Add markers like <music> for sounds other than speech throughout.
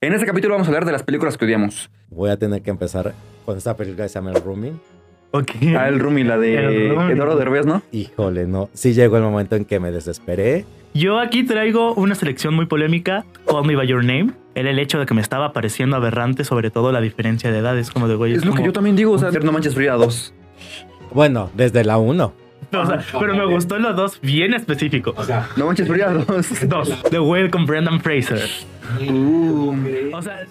En este capítulo vamos a hablar de las películas que odiamos. Voy a tener que empezar con esta película que se llama El Rooming. Ok. Ah, el Rumi, la de. Eduardo Derbez, ¿no? Híjole, no. Sí llegó el momento en que me desesperé. Yo aquí traigo una selección muy polémica, Call Me By Your Name. Era el hecho de que me estaba pareciendo aberrante, sobre todo la diferencia de edades, como de güey. Es lo que yo también digo, o sea, No Manches Frida 2. Bueno, desde la 1. <laughs> pero me gustó los dos bien específicos. No Manches Frida 2. Dos. The Whale con Brendan Fraser. Uh, O sea,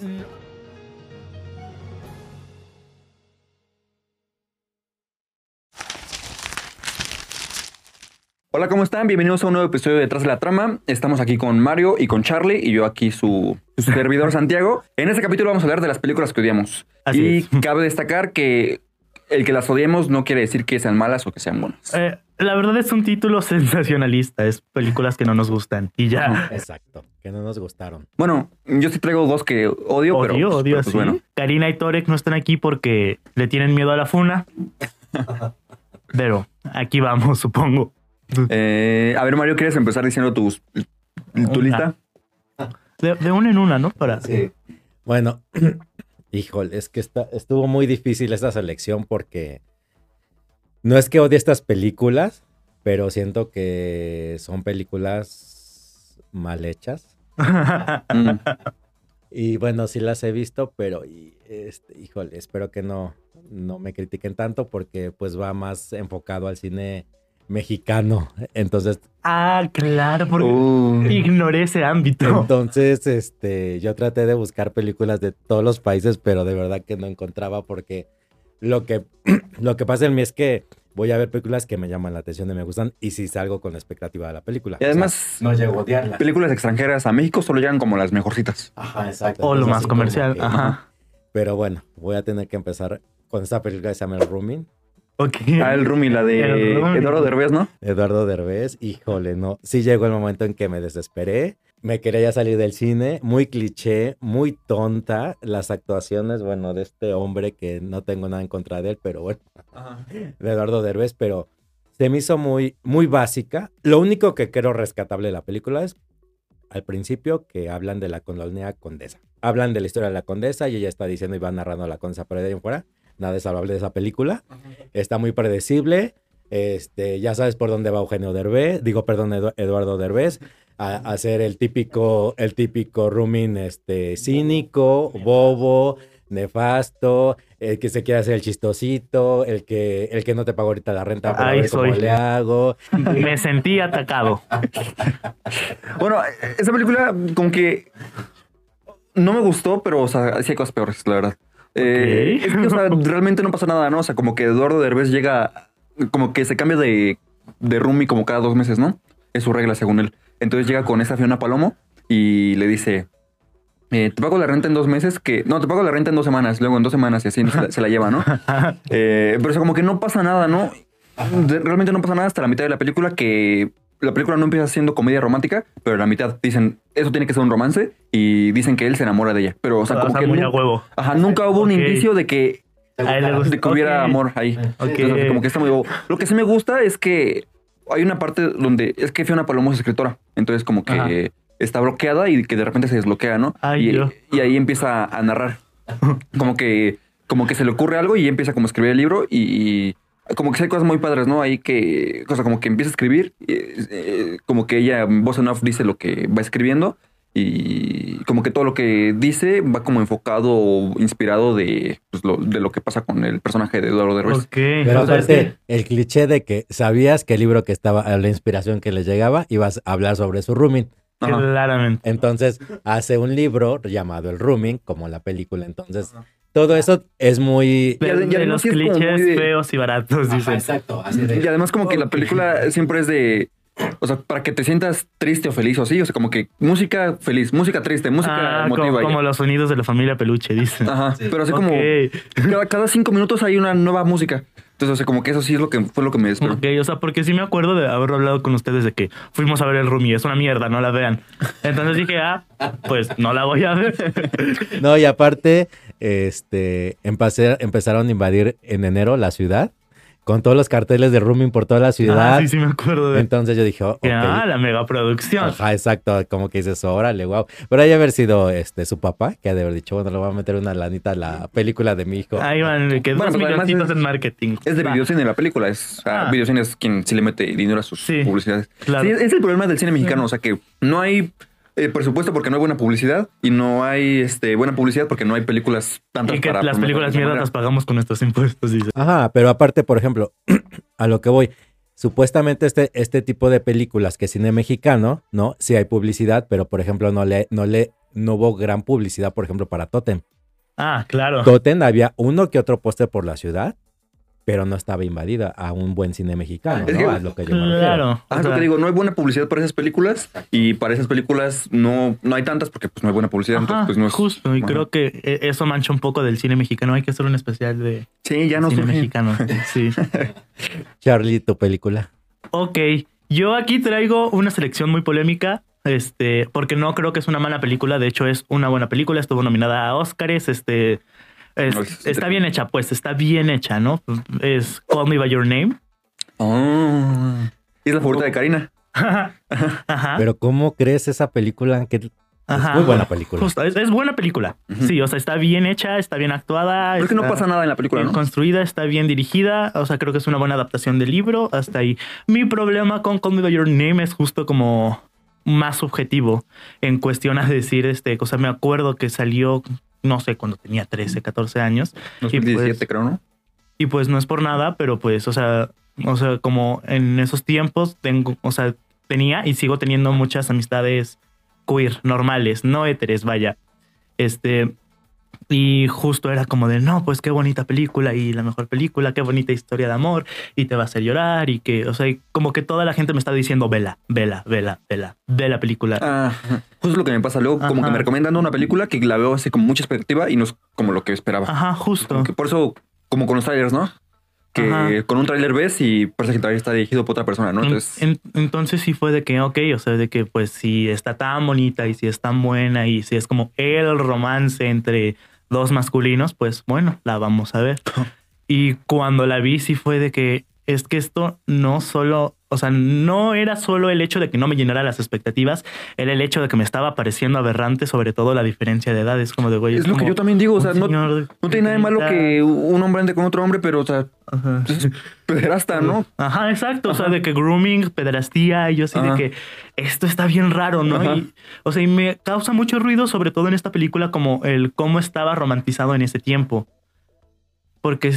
Hola, ¿cómo están? Bienvenidos a un nuevo episodio de Detrás de la Trama. Estamos aquí con Mario y con Charlie y yo aquí su, su servidor <laughs> Santiago. En este capítulo vamos a hablar de las películas que odiamos. Así y es. cabe destacar que el que las odiemos no quiere decir que sean malas o que sean buenas. eh, la verdad es un título <laughs> sensacionalista. Es películas que no nos gustan. Y ya. Exacto. Que no nos gustaron. Bueno, yo sí traigo dos que odio, pero, Odio, pues, odio pero, pues, así. bueno. Karina y Torek no están aquí porque le tienen miedo a la funa. Pero aquí vamos, supongo. Eh, a ver, Mario, ¿quieres empezar diciendo tus, tu Una. lista? De, de una en una, ¿no? Para. Bueno, <clears throat> híjole, es que está, estuvo muy difícil esta selección porque no es que odie estas películas, pero siento que son películas mal hechas. Mm. Y bueno, sí las he visto, pero y, este, híjole, espero que no, no me critiquen tanto porque pues va más enfocado al cine mexicano. Entonces, ah, claro, porque Uh, ignoré ese ámbito. entonces, este, yo traté de buscar películas de todos los países, pero de verdad que no encontraba porque lo que, <clears throat> lo que pasa en mí es que voy a ver películas que me llaman la atención y me gustan y si salgo con la expectativa de la película. y además, no llego a odiarla. películas extranjeras a México solo llegan como las mejorcitas. Ajá, exacto. O lo Entonces, más comercial. que- Ajá. Pero bueno, voy a tener que empezar con esta película que se llama El Rooming. Ok. Ah, el Rumi, la de. Eduardo Derbez, ¿no? Eduardo Derbez, híjole, no. Sí llegó el momento en que me desesperé. Me quería ya salir del cine, muy cliché, muy tonta. Las actuaciones, bueno, de este hombre que no tengo nada en contra de él, pero bueno, <laughs> de Eduardo Derbez, pero se me hizo muy, muy básica. Lo único que quiero rescatable de la película es al principio que hablan de la colonia condesa. Hablan de la historia de la condesa y ella está diciendo y va narrando a la condesa, pero de ahí en fuera, nada es salvable de esa película. Está muy predecible. Este, ya sabes por dónde va Eugenio Derbez, digo, perdón, Edu- Eduardo Derbez, a, a hacer el típico, el típico rooming este, cínico, bobo, nefasto, el que se quiere hacer el chistosito, el que, el que no te paga ahorita la renta, pero a Ahí ver cómo le hago. <laughs> Me sentí atacado. Bueno, esa película como que no me gustó, pero o sea, sí hay cosas peores, la verdad. Eh, Ok. es que, o sea, <laughs> realmente no pasa nada, ¿no? O sea, como que Eduardo Derbez llega, como que se cambia de, de roomie como cada dos meses, ¿no? Es su regla según él. Entonces llega con esta Fiona Palomo y le dice, eh, te pago la renta en dos meses, que no, te pago la renta en dos semanas, luego en dos semanas y así se la, se la lleva, ¿no? <laughs> Eh, pero o sea, como que no pasa nada, ¿no? Realmente no pasa nada hasta la mitad de la película que la película no empieza siendo comedia romántica, pero en la mitad dicen, eso tiene que ser un romance y dicen que él se enamora de ella. Pero, o sea, O como que muy a nu- huevo. Ajá, nunca hubo un indicio de que, A él le gusta- de que hubiera amor ahí. Entonces, como que está muy bobo. Lo que sí me gusta es que hay una parte donde es que Fiona Palomo es escritora. Entonces, como que Ajá. está bloqueada y que de repente se desbloquea, ¿no? Ay, y, ahí empieza a narrar. <laughs> Como que, como que se le ocurre algo y empieza como a escribir el libro y, y como que hay cosas muy padres, ¿no? Ahí que, cosa como que empieza a escribir, y, eh, como que ella voz en off dice lo que va escribiendo y como que todo lo que dice va como enfocado o inspirado de, pues, lo, de lo que pasa con el personaje de Eduardo Derbez. Ok. Pero O sea, es aparte, el cliché de que sabías que el libro que estaba, a la inspiración que le llegaba, ibas a hablar sobre su rooming. Ajá. claramente. Entonces hace un libro llamado El Rooming, como la película. Entonces, todo eso es muy... De los clichés de- feos y baratos, dicen. exacto. Y además como que la película siempre es de... O sea, para que te sientas triste o feliz o así, o sea, como que música feliz, música triste, música Ah, emotiva. como, como los sonidos de la familia peluche, dicen. Ajá, pero así como cada, cada cinco minutos hay una nueva música. Entonces, o sea, como que eso sí es lo que fue lo que me despertó. Ok, o sea, porque sí me acuerdo de haber hablado con ustedes de que fuimos a ver el Rumi, es una mierda, no la vean. Entonces dije, ah, pues no la voy a ver. <laughs> No, y aparte, este, empecé- empezaron a invadir en enero la ciudad con todos los carteles de rooming por toda la ciudad. Ah, sí, sí me acuerdo de Entonces yo dije, oh. Ah, la megaproducción. Ajá, exacto, como que dices, órale, wow. Pero haya haber sido este su papá, que ha de haber dicho, bueno, le voy a meter una lanita a la película de mi hijo. Ahí van, que Bueno, dos milloncitos en marketing. Es de Va, videocine la película. Es, sea, Ah. videocine es quien sí le mete dinero a sus Sí. publicidades. Claro. Sí, es el problema del cine mexicano. O sea, que no hay eh, presupuesto porque no hay buena publicidad y no hay este, buena publicidad porque no hay películas tantas Y que para las películas manera. las pagamos con nuestros impuestos. dice. Ajá, pero aparte, por ejemplo, <clears throat> a lo que voy, supuestamente este, este tipo de películas que es cine mexicano, ¿no? Sí hay publicidad, pero por ejemplo no le, no le, no hubo gran publicidad, por ejemplo, para Totem. Ah, claro. Totem había uno que otro póster por la ciudad, pero no estaba invadida a un buen cine mexicano, Es ¿no? que- a lo que yo me. Claro. Ah, lo que digo, no hay buena publicidad para esas películas y para esas películas no, no hay tantas porque pues no hay buena publicidad. ajá, entonces, pues, no es- justo. Y Ajá. creo que eh, eso mancha un poco del cine mexicano. Hay que hacer un especial de Sí, ya no cine surge. mexicano. <laughs> Sí. Charlie, tu película. Ok, yo aquí traigo una selección muy polémica, este, porque no creo que es una mala película, de hecho es una buena película, estuvo nominada a Oscars, este, es- No, es- está bien hecha, pues, está bien hecha, ¿no? Es Call Me By Your Name. Ah, es la favorita de Karina. <laughs> Ajá. Pero ¿cómo crees esa película? Que es muy buena película. Justo, es, es buena película. Sí, o sea, está bien hecha, está bien actuada. Creo que no está pasa nada en la película, bien ¿no? construida, está bien dirigida. O sea, creo que es una buena adaptación del libro. Hasta ahí. Mi problema con Call Me By Your Name es justo como más subjetivo en cuestión a decir, este, cosa me acuerdo que salió, no sé, cuando tenía 13, 14 años. Y 2017, pues- creo, ¿no? Y pues no es por nada, pero pues, o sea, o sea, como en esos tiempos tengo, o sea, tenía y sigo teniendo muchas amistades queer, normales, no éteres, vaya. Este, y justo era como de, no, pues qué bonita película y la mejor película, qué bonita historia de amor y te va a hacer llorar y que, o sea, como que toda la gente me está diciendo, vela, vela, vela, vela, ve la película. Ah, justo lo que me pasa. Luego, como Ajá. que me recomiendan una película que la veo así con mucha expectativa y no es como lo que esperaba. Ajá, justo. Que por eso, como con los trailers, ¿no? Que Ajá. con un trailer ves y parece que trailer está dirigido por otra persona, ¿no? En- Entonces, en- entonces sí fue de que, ok, o sea, de que pues si está tan bonita y si es tan buena y si es como el romance entre dos masculinos, pues bueno, la vamos a ver. <laughs> y cuando la vi sí fue de que es que esto no solo, o sea, no era solo el hecho de que no me llenara las expectativas, era el hecho de que me estaba pareciendo aberrante, sobre todo la diferencia de edad. Es como de, güey, es lo que yo también digo. O sea, no, no tiene nada de malo 30. que un hombre ande con otro hombre, pero, o sea, Ajá. es pederasta, ¿no? Ajá, exacto. O sea, de que grooming, pedrastía, y yo así Ajá. de que esto está bien raro, ¿no? Y, o sea, y me causa mucho ruido, sobre todo en esta película, como el cómo estaba romantizado en ese tiempo. Porque,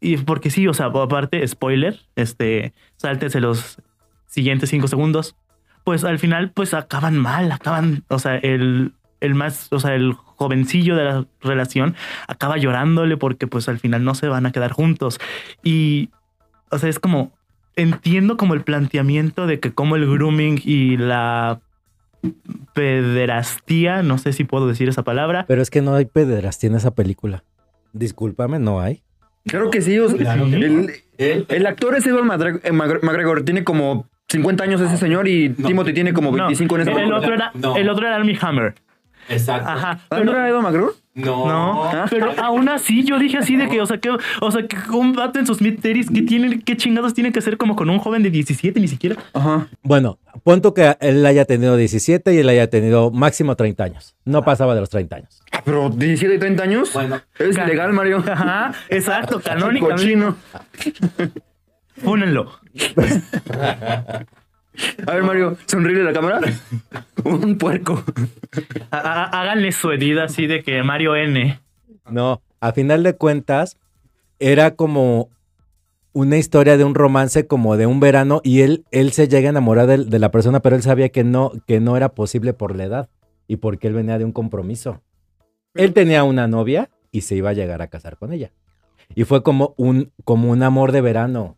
y porque sí, o sea, aparte, spoiler, este, sáltese los siguientes cinco segundos. Pues al final, pues acaban mal, acaban, o sea, el, el más, o sea, el jovencillo de la relación acaba llorándole porque pues al final no se van a quedar juntos. Y, o sea, es como, entiendo como el planteamiento de que como el grooming y la pederastía, no sé si puedo decir esa palabra. Pero es que no hay pederastía en esa película. Discúlpame, no hay. Claro que sí. o sea, Claro. el, el actor es Edward eh, McGregor. Tiene como 50 años ese señor y Timothy tiene como No, 25 en esta el película. otro era, No. el otro era Armie Hammer. Exacto. Ajá. ¿Ah, ¿No era Edward McGregor? No. No, Ah. pero aún así yo dije así de que, o sea, que, o sea, que un vato en sus mid ¿qué tienen, qué chingados tienen que hacer como con un joven de 17 ni siquiera? Ajá. Bueno, punto que él haya tenido 17 y él haya tenido máximo 30 años. No pasaba de los 30 años. Ah, Pero 17 y 30 años. Bueno. Es Ca- legal, Mario. Ajá, exacto, <laughs> canónicamente. Cochino. Pónenlo. A ver, Mario, sonríe la cámara. Un puerco. Há- há- Háganle su edad así de que Mario N. No, a final de cuentas, era como una historia de un romance como de un verano y él, él se llega a enamorar de, de la persona, pero él sabía que no, que no era posible por la edad y porque él venía de un compromiso. Él tenía una novia y se iba a llegar a casar con ella. Y fue como un, como un amor de verano.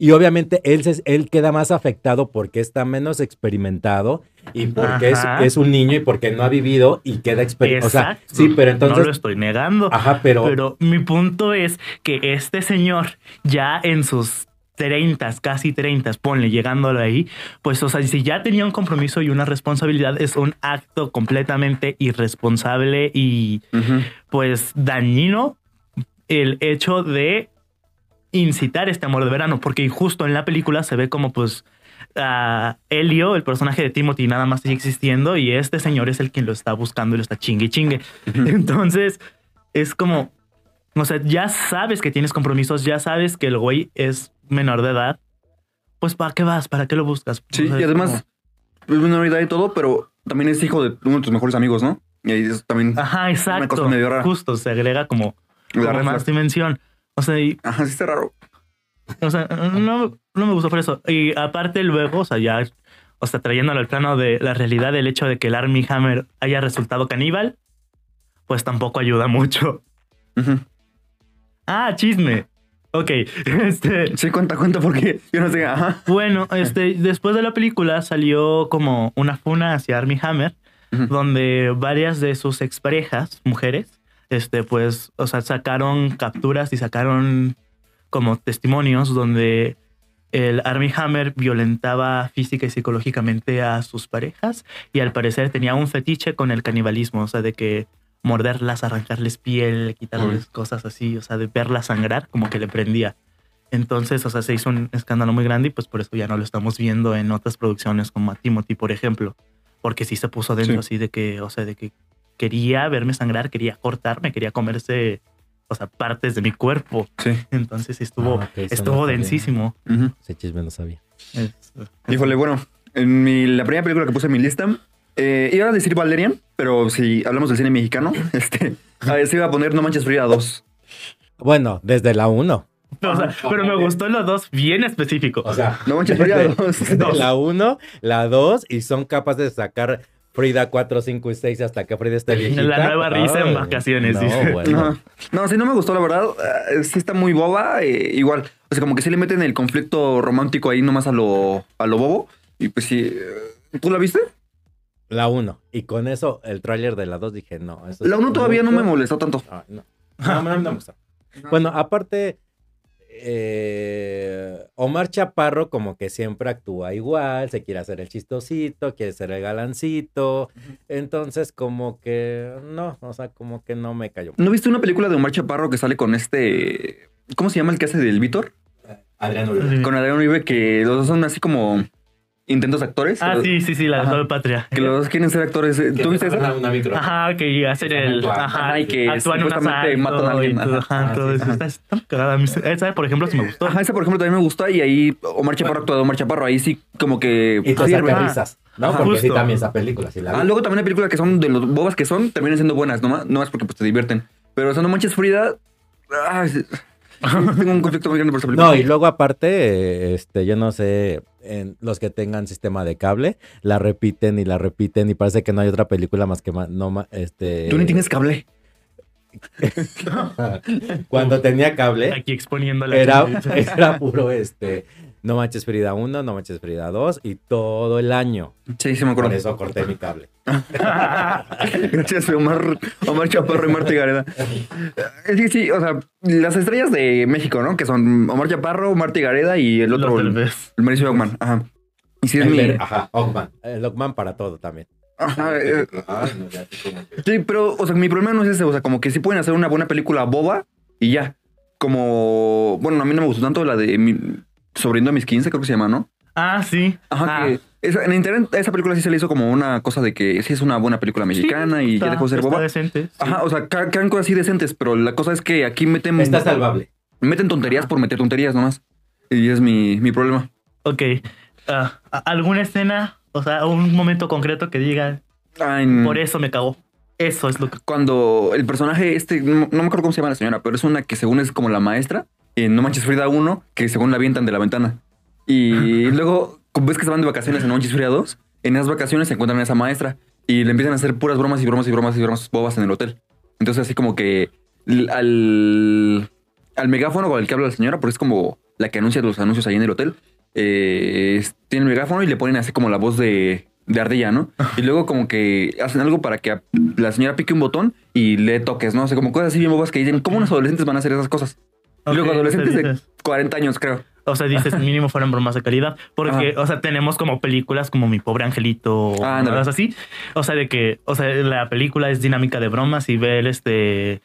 Y obviamente él, se- él queda más afectado porque está menos experimentado y porque es, es un niño y porque no ha vivido y queda experimentado. O sea, sí, pero entonces... No lo estoy negando. Ajá, pero, Pero mi punto es que este señor, ya en sus 30, casi 30, ponle llegándolo ahí, pues, o sea, si ya tenía un compromiso y una responsabilidad, es un acto completamente irresponsable y, pues, dañino el hecho de incitar este amor de verano, porque justo en la película se ve como pues a Helio, el personaje de Timothy, nada más sigue existiendo y este señor es el quien lo está buscando y lo está chingue y chingue. Entonces es como, o sea, ya sabes que tienes compromisos, ya sabes que el güey es menor de edad. Pues ¿para qué vas? ¿Para qué lo buscas? Sí, O sea, y además, como- es menor de edad y todo, pero también es hijo de uno de tus mejores amigos, ¿no? Y ahí es también Ajá, una exacto. cosa medio rara. Justo, se agrega como, la como más dimensión. O sea, y Ajá, sí está raro. O sea, no, no me gustó por eso. Y aparte luego, o sea, ya, o sea, trayéndolo al plano de la realidad, el hecho de que el Army Hammer haya resultado caníbal, pues tampoco ayuda mucho. Ujú. Ah, chisme. Ok, <laughs> este, Sí, cuenta, cuenta, porque yo no sé. Ajá. bueno, este, después de la película salió como una funa hacia Army Hammer, donde varias de sus exparejas, mujeres, este, pues, o sea, sacaron capturas y sacaron como testimonios donde el Army Hammer violentaba física y psicológicamente a sus parejas y al parecer tenía un fetiche con el canibalismo, o sea, de que morderlas, arrancarles piel, quitarles cosas así, o sea, de verlas sangrar, como que le prendía. Entonces, o sea, se hizo un escándalo muy grande y pues por eso ya no lo estamos viendo en otras producciones como a Timothy, por ejemplo, porque sí se puso dentro Sí. así de que, o sea, de que quería verme sangrar, quería cortarme, quería comerse, o sea, partes de mi cuerpo. Sí. Entonces estuvo, Ah, ok, eso estuvo no densísimo. Ujú. Ese chisme no sabía. Es- Híjole, bueno, en mi, la primera película que puse en mi lista, eh, iba a decir Valerian, pero si hablamos del cine mexicano, <laughs> este, a ver, se iba a poner No Manches Frida 2. Bueno, desde la 1. o sea, pero me gustó los dos bien específicos. O sea, No Manches Frida desde, 2. <laughs> desde la 1, la 2 y son capaces de sacar Frida 4, 5 y 6 hasta que Frida esté viejita. La nueva risa en Ay, vacaciones, dice. No, bueno. No, no, sí, no me gustó, la verdad. Eh, sí está muy boba. eh, igual, o sea, como que sí le meten el conflicto romántico ahí nomás a lo, a lo bobo. Y pues sí. eh, ¿Tú la viste? La 1. Y con eso, el tráiler de la 2 dije, no. eso La 1 todavía no me molestó tanto. Ah, no. No, no, no me gusta. Bueno, aparte, eh, Omar Chaparro como que siempre actúa igual, se quiere hacer el chistosito, quiere ser el galancito, entonces como que no, o sea, como que no me cayó. ¿No viste una película de Omar Chaparro que sale con este. ¿Cómo se llama el que hace del Víctor? Adrián Uribe. Con Adrián Uribe, que los dos son así como intentos actores. Ah, sí, sí, sí, la de Patria. Que los dos quieren ser actores. ¿Tú viste esa? Una micro. Ajá, que hacen el. Ajá, y que actúan supuestamente matan a alguien, y todo, ajá. ajá, Ah, todo sí, eso. ajá. Está, cagada. Esa, por ejemplo, sí me gustó. Ajá, esa por ejemplo también me gusta. Y ahí Omar Chaparro actúa de Omar Chaparro. Ahí sí, como que. Y te risas, ¿no? Ajá. Porque sí también esa película, sí la vi. Ah, luego también hay películas que son de los bobas que son, terminan siendo buenas, no más, no más porque pues te divierten. Pero o sea, no manches Frida. <laughs> tengo un conflicto muy grande por esa película. No, y luego aparte, eh, este, yo no sé, en los que tengan sistema de cable, la repiten y la repiten y parece que no hay otra película más que no ma- este. Tú ni tienes cable. <laughs> Cuando tenía cable, Aquí exponiendo la era, <laughs> era puro este. No manches Frida 1, no manches Frida 2 y todo el año. Sí, sí me acuerdo. Por eso corté mi cable. <laughs> Gracias, Omar, Omar Chaparro y Marta Gareda. Sí, sí, o sea, las estrellas de México, ¿no? Que son Omar Chaparro, Marta Gareda y el otro, el, el Mauricio Ockman. Ajá. Y sí es El mi. Ajá, Ockman. El Ockman para todo también. Ajá, eh, Sí, pero, o sea, mi problema no es ese. O sea, como que sí pueden hacer una buena película boba y ya. Como, bueno, a mí no me gustó tanto la de mi, Sobrino de mis 15, creo que se llama, ¿no? Ah, sí. Ajá, Ah, que en internet esa película sí se le hizo como una cosa de que sí es una buena película mexicana y ya dejó de ser está boba. decente. sí. Ajá, o sea, ca- quedan cosas así decentes, pero la cosa es que aquí meten, Está salvable. meten tonterías por meter tonterías nomás. Y es mi, mi problema. Ok. Ah, ¿Alguna escena? O sea, un momento concreto que diga, por eso me cagó. Eso es lo que. Cuando el personaje este, no, no me acuerdo cómo se llama la señora, pero es una que según es como la maestra, en No Manches Frida 1, que según la avientan de la ventana. Y <laughs> luego, ves que se van de vacaciones en No Manches Frida 2, en esas vacaciones se encuentran a esa maestra y le empiezan a hacer puras bromas y bromas y bromas y bromas bobas en el hotel. Entonces así como que al, al megáfono con el que habla la señora, porque es como la que anuncia los anuncios ahí en el hotel, eh, tiene el megáfono y le ponen así como la voz de, de ardilla, ¿no? <laughs> Y luego como que hacen algo para que la señora pique un botón y le toques, ¿no? O sea, como cosas así bien bobas que dicen, ¿cómo unos adolescentes van a hacer esas cosas? Y luego adolescentes o sea, de dices- 40 años, creo. O sea, dices, mínimo fueron bromas de calidad. Porque, o sea, tenemos como películas como Mi Pobre Angelito o Ah, ándale. cosas así. O sea, de que, o sea, la película es dinámica de bromas y ver este.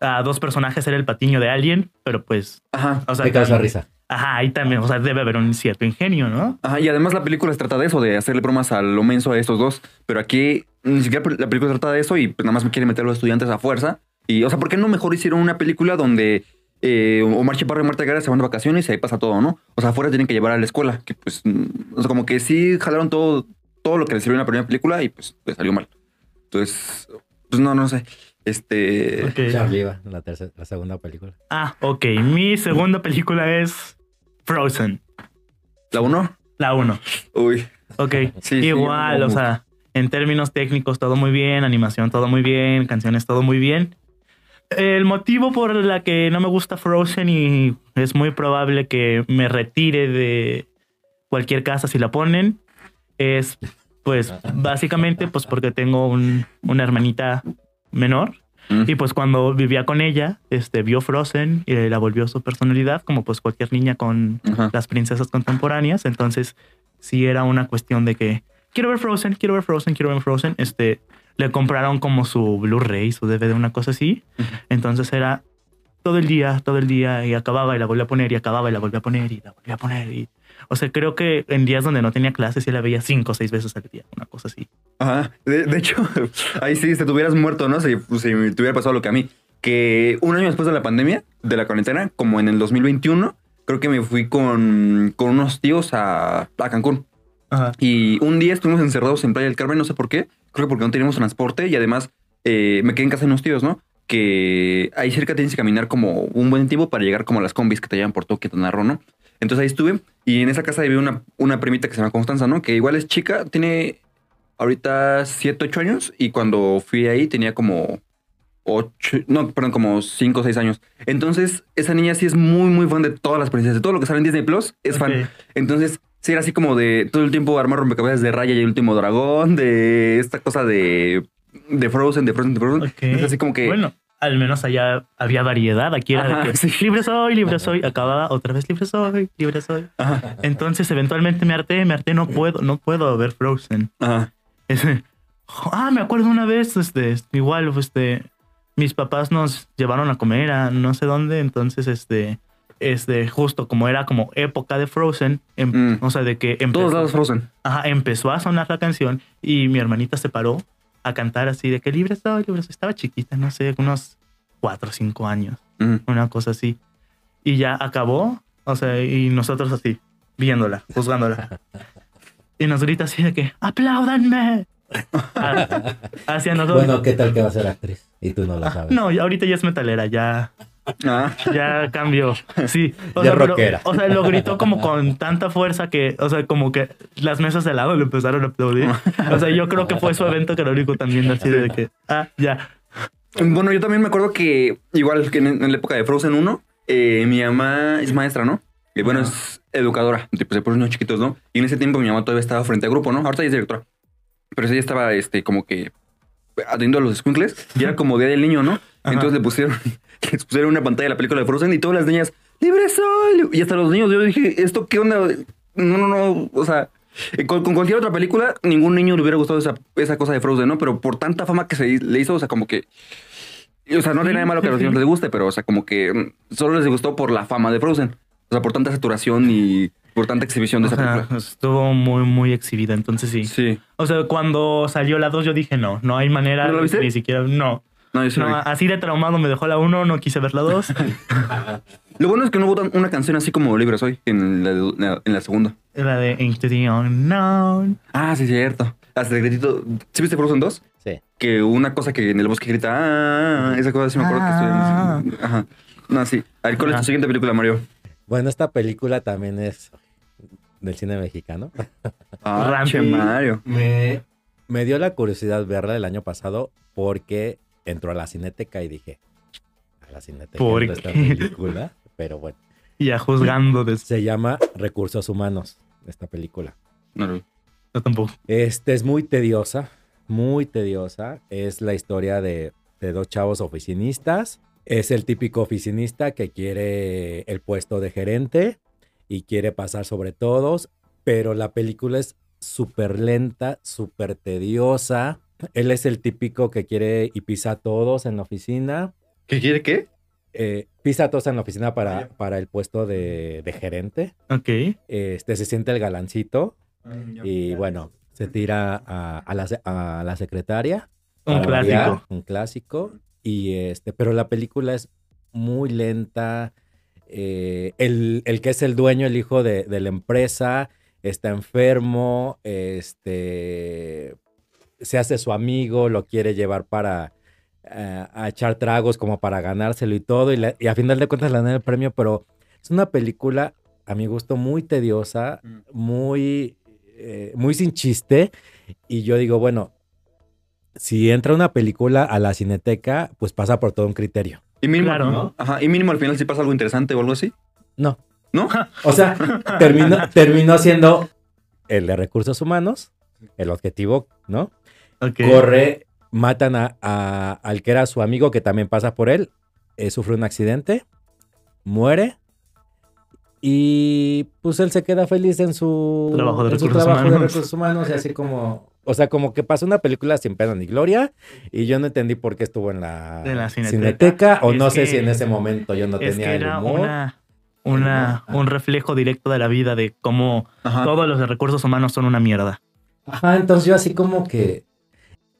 a dos personajes era el patiño de alguien, pero pues, Ajá. o sea, Me causa también- risa. Ajá, ahí también, o sea, debe haber un cierto ingenio, ¿no? Ajá, y además la película se trata de eso, de hacerle bromas a lo menso a estos dos. Pero aquí ni siquiera la película se trata de eso y pues nada más me quiere meter a los estudiantes a fuerza. Y, o sea, ¿por qué no mejor hicieron una película donde eh, Omar Chaparro y Marta Gareda se van de vacaciones y ahí pasa todo, ¿no? O sea, afuera tienen que llevar a la escuela, que pues, mm, o sea, como que sí jalaron todo, todo lo que les sirvió en la primera película y pues les salió mal. Entonces, pues no, no sé. Este... Ok. Charlie va, la, tercera, la segunda película. Ah, ok. Mi segunda película es Frozen, ¿La uno? la 1. Uy. Ok. Sí, sí, Igual, yo o sea, en términos técnicos todo muy bien, animación todo muy bien, canciones todo muy bien. El motivo por la que no me gusta Frozen y es muy probable que me retire de cualquier casa si la ponen es pues básicamente pues porque tengo un- una hermanita menor Mm. y pues cuando vivía con ella este vio Frozen y la volvió su personalidad como pues cualquier niña con las princesas contemporáneas. Entonces, sí era una cuestión de que quiero ver Frozen, quiero ver Frozen, quiero ver Frozen. Este, le compraron como su Blu-ray, su DVD, una cosa así. Ujú. Entonces era todo el día, todo el día y acababa y la volvía a poner y acababa y la volvía a poner y la volvía a poner. Y, o sea, creo que en días donde no tenía clases sí la veía cinco o seis veces al día, una cosa así. Ajá. De, de hecho, <laughs> ahí sí, te tuvieras muerto, ¿no? Si, si me te hubiera pasado lo que a mí. Que un año después de la pandemia, de la cuarentena, como en el 2021, creo que me fui con, con unos tíos a, a Cancún. Ajá. Y un día estuvimos encerrados en Playa del Carmen, no sé por qué. Creo que porque no teníamos transporte y además eh, me quedé en casa de unos tíos, ¿no? Que ahí cerca tienes que caminar como un buen tiempo para llegar como a las combis que te llevan por todo Quintana Roo, ¿no? Entonces ahí estuve y en esa casa vive una, una primita que se llama Constanza, ¿no? Que igual es chica, tiene ahorita 7, 8 años y cuando fui ahí tenía como 8, no, perdón, como 5 o 6 años. Entonces esa niña sí es muy, muy fan de todas las princesas, de todo lo que sale en Disney Plus, es fan. Entonces, sí, era así como de todo el tiempo armar rompecabezas de Raya y el último dragón, de esta cosa de, de Frozen, de Frozen, de Frozen. Es así como que. Bueno, al menos allá había variedad. Aquí era Ajá, de que sí. libre soy, libre soy. Acababa otra vez libre soy, libre soy. Ajá, Entonces, eventualmente me harté, me harté, no puedo, no puedo ver Frozen. ajá. Ese- ah, me acuerdo una vez, este, igual, este, mis papás nos llevaron a comer a no sé dónde, entonces, este, este, justo como era como época de Frozen, em- Mm. o sea, de que Todos empezó, lados Frozen. ajá, empezó a sonar la canción y mi hermanita se paró a cantar así de que libre soy, libre. Estaba chiquita, no sé, unos cuatro o cinco años Ujú. una cosa así. Y ya acabó, o sea, y nosotros así, viéndola, juzgándola. Y nos grita así de que, ¡apláudanme! <laughs> Hacia nosotros. Bueno, ¿qué tal que va a ser actriz? Y tú no la Ah, sabes. no, y ahorita ya es metalera, ya, Ah, ya cambió. Sí, o Ya sea, pero- rockera. o sea, lo gritó como con tanta fuerza que, o sea, como que las mesas de al lado le empezaron a aplaudir. O sea, yo creo que fue su evento canónico también, así de que, ah, ya. Bueno, yo también me acuerdo que, igual que en, en la época de Frozen 1, eh, mi mamá es maestra, ¿no? Y bueno, es educadora, tipo de puros niños chiquitos, ¿no? Y en ese tiempo mi mamá todavía estaba frente a grupo, ¿no? Ahorita ya es directora. Pero ella estaba, este, como que atendiendo a los squinkles y era como Día del Niño, ¿no? Ajá. Entonces le pusieron, <laughs> les pusieron una pantalla de la película de Frozen y todas las niñas, ¡Libre soy! Y hasta los niños, yo dije, ¿esto qué onda? No, no, no, o sea, eh, con, con cualquier otra película, ningún niño le hubiera gustado esa, esa cosa de Frozen, ¿no? Pero por tanta fama que se le hizo, o sea, como que... O sea, no tiene nada de malo que a los niños les guste, pero, o sea, como que mm, solo les gustó por la fama de Frozen. O sea, por tanta saturación y por tanta exhibición de O esa sea, película. estuvo muy, muy exhibida, entonces sí. Sí. O sea, cuando salió la 2 yo dije, no, no hay manera, ¿No viste? ni siquiera, no. No, yo sí No, la vi. así de traumado me dejó la 1, no quise ver la 2. <laughs> Lo bueno es que no hubo una canción así como Libre Soy en la, en la segunda. la de Into the Unknown. Ah, sí, cierto. Hasta el gritito. ¿Sí viste Frozen 2? Sí. Que una cosa que en el bosque grita, ah, esa cosa sí me acuerdo que Ah. estoy Ajá. No, sí. A ver, ¿cuál es tu siguiente película, Mario? Bueno, esta película también es del cine mexicano. Ah, Mario. Me, me dio la curiosidad verla el año pasado porque entró a la cineteca y dije, a la cineteca ¿Por esta película. Pero bueno, <laughs> Ya juzgando de se llama Recursos Humanos, esta película. No. Yo tampoco. Este es muy tediosa, muy tediosa. Es la historia de, de dos chavos oficinistas. Es el típico oficinista que quiere el puesto de gerente y quiere pasar sobre todos, pero la película es súper lenta, súper tediosa. Él es el típico que quiere y pisa a todos en la oficina ¿Qué quiere qué? Eh, pisa a todos en la oficina para, para el puesto de, de gerente. Ok. Este, se siente el galancito y bueno, se tira a, a la, se- a la secretaria. Un variar, clásico. un clásico. Y este, pero la película es muy lenta. Eh, el, el que es el dueño, el hijo de, de la empresa, está enfermo. Este se hace su amigo, lo quiere llevar para eh, a echar tragos como para ganárselo y todo. Y, la- y a final de cuentas le dan el premio, pero es una película, a mi gusto, muy tediosa, Mm. muy, eh, muy sin chiste. Y yo digo, bueno, si entra una película a la cineteca, pues pasa por todo un criterio. Y mínimo, Claro. ¿no? Ajá, y mínimo al final si pasa algo interesante o algo así. No. ¿No? <laughs> O sea, terminó, terminó siendo el de recursos humanos, el objetivo, ¿no? Ok. Corre, matan a, a- al que era su amigo que también pasa por él, eh, sufre un accidente, muere y pues él se queda feliz en su Trabajo de en su recursos trabajo de humanos. recursos humanos y así como, o sea, como que pasó una película sin pena ni gloria y yo no entendí por qué estuvo en la, En la cineteca, Cineteca. o Es no sé si en ese momento yo no es tenía que el era humor. una, una, un reflejo directo de la vida de cómo Ajá. todos los recursos humanos son una mierda. Ajá, entonces yo así como que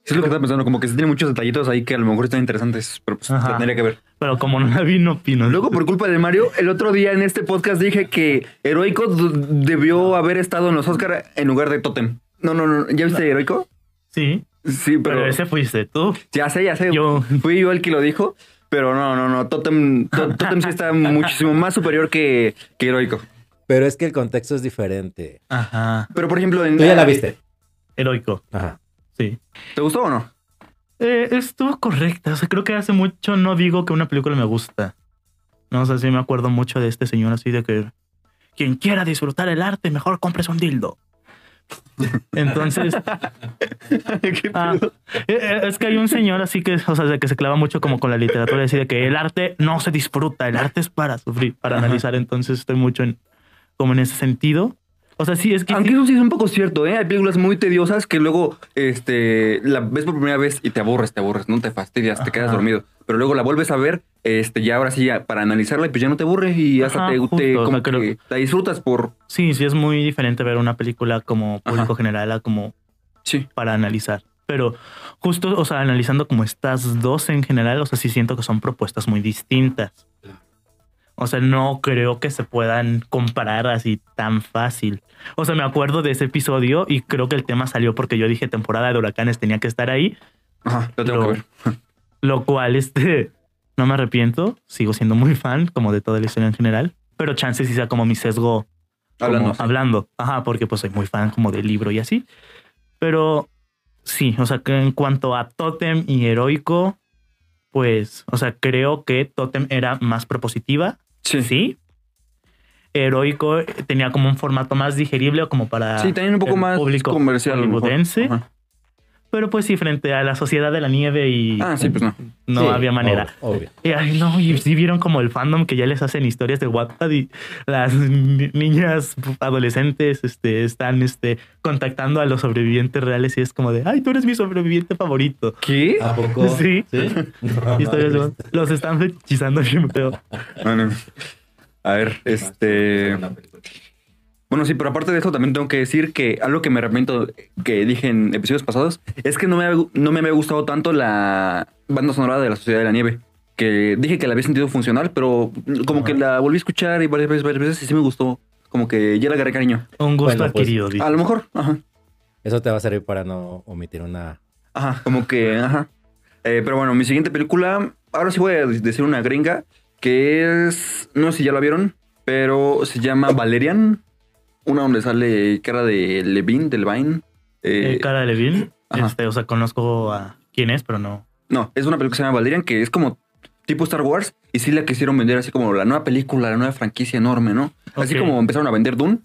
Sí, es lo que estaba pensando, como que se tiene muchos detallitos ahí que a lo mejor están interesantes, pero pues Ajá. tendría que ver. Pero como no la vi, no opino. Luego, por culpa de Mario, el otro día en este podcast dije que Heroico debió haber estado en los Oscar en lugar de Totem. No, no, no. ¿Ya viste Heroico? Sí, Sí, pero, pero. ese fuiste tú. Ya sé, ya sé. Yo. Fui yo el que lo dijo. Pero no, no, no. Totem, To- Totem sí está <laughs> muchísimo más superior que, que Heroico. pero es que el contexto es diferente. Ajá. Pero por ejemplo, en, Tú ya la viste. Heroico, Ajá. Sí. ¿Te gustó o no? Eh, estuvo correcta. O sea, creo que hace mucho no digo que una película me gusta. No sé si me acuerdo mucho de este señor así de que quien quiera disfrutar el arte, mejor compres un dildo. <laughs> Entonces, ¿Qué ah, eh, eh, es que hay un señor así que, o sea, que se clava mucho como con la literatura, así de que el arte no se disfruta, el arte es para sufrir, para Ajá. analizar. Entonces, estoy mucho en como en ese sentido. O sea, sí, es que Aunque eso sí es un poco cierto, ¿eh? Hay películas muy tediosas que luego este, la ves por primera vez y te aburres, te aburres, no te fastidias, te quedas dormido. Pero luego la vuelves a ver, este, ya ahora sí, ya, para analizarla, y pues ya no te aburres y hasta Ajá, te, justo, te- o sea, como creo- que la disfrutas por... sí, sí es muy diferente ver una película como público Ajá. general a como Sí. para analizar. Pero justo, o sea, analizando como estas dos en general, o sea, sí siento que son propuestas muy distintas. O sea, no creo que se puedan comparar así tan fácil. O sea, me acuerdo de ese episodio y creo que el tema salió porque yo dije temporada de huracanes tenía que estar ahí, Ajá, lo tengo Lo- que ver. <laughs> lo cual, este, no me arrepiento, sigo siendo muy fan como de toda la historia en general, pero chance sí sea como mi sesgo como Hablando. sí. hablando. Ajá, porque pues soy muy fan como del libro y así. Pero sí, o sea, que en cuanto a Totem y Heroico, pues, o sea, creo que Totem era más propositiva, Sí. sí. sí. Heroico tenía como un formato más digerible como para también un poco el más público comercial. hollywoodense. Ajá. Pero pues sí, frente a la sociedad de la nieve y Ah, sí, pues no. no Sí, había manera. ob- Obvio. Y, ay, no, y sí vieron como el fandom que ya les hacen historias de Wattpad y las ni- niñas adolescentes este, están este, contactando a los sobrevivientes reales y es como de, ay, tú eres mi sobreviviente favorito. ¿Qué? ¿A poco? Sí. No, Historias no, los están fetichizando bien feo. Bueno, a ver, este... Bueno, sí, pero aparte de eso también tengo que decir que algo que me arrepiento que dije en episodios pasados es que no me, había- no me había gustado tanto la banda sonora de la Sociedad de la Nieve. Que dije que la había sentido funcional, pero como que la volví a escuchar y varias veces, varias veces y sí me gustó. Como que ya le agarré cariño. Un gusto Bueno, pues, adquirido. A lo mejor, ajá. Eso te va a servir para no omitir una. Ajá, como que, ajá. Eh, pero bueno, mi siguiente película, ahora sí voy a decir una gringa, que es, no sé si ya la vieron, pero se llama Valerian, una donde sale cara de Levine, del Vine. Eh, Eh, Cara de Levine, ajá. este, o sea, conozco a quién es, pero no. no, es una película que se llama Valerian, que es como tipo Star Wars, y sí la quisieron vender así como la nueva película, la nueva franquicia enorme, ¿no? Así como empezaron a vender Dune,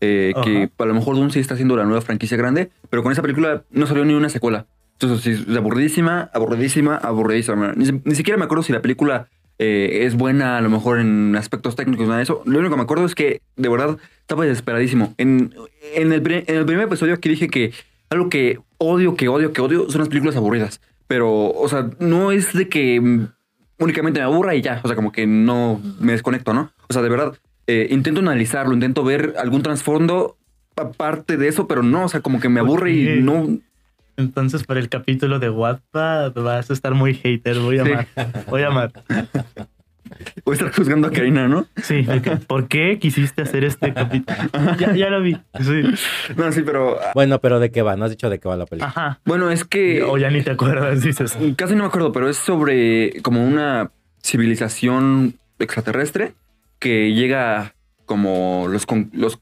eh, que a lo mejor Dune sí está haciendo la nueva franquicia grande, pero con esa película no salió ni una secuela. Entonces, sí, es aburridísima, aburridísima, aburridísima. Ni, ni siquiera me acuerdo si la película eh, es buena, a lo mejor en aspectos técnicos, nada de eso. Lo único que me acuerdo es que, de verdad, estaba desesperadísimo. En, en, el, en el primer episodio aquí dije que algo que odio, que odio, que odio son las películas aburridas. Pero, o sea, no es de que únicamente me aburra y ya. O sea, como que no me desconecto, ¿no? O sea, de verdad, eh, intento analizarlo, intento ver algún trasfondo aparte de eso, pero no, o sea, como que me aburre Ok. y no. Entonces, para el capítulo de Wattpad vas a estar muy hater. Voy a Sí. amar. Voy a amar. <laughs> Voy a estar juzgando a Karina, ¿no? Sí, que, ¿por qué quisiste hacer este capítulo? Ya, ya lo vi. Sí. No, sí, pero. ah, Bueno, pero ¿de qué va? No has dicho de qué va la película. Ajá. Bueno, es que. O ya ni te acuerdas, dices. Casi no me acuerdo, pero es sobre como una civilización extraterrestre que llega como los, con- los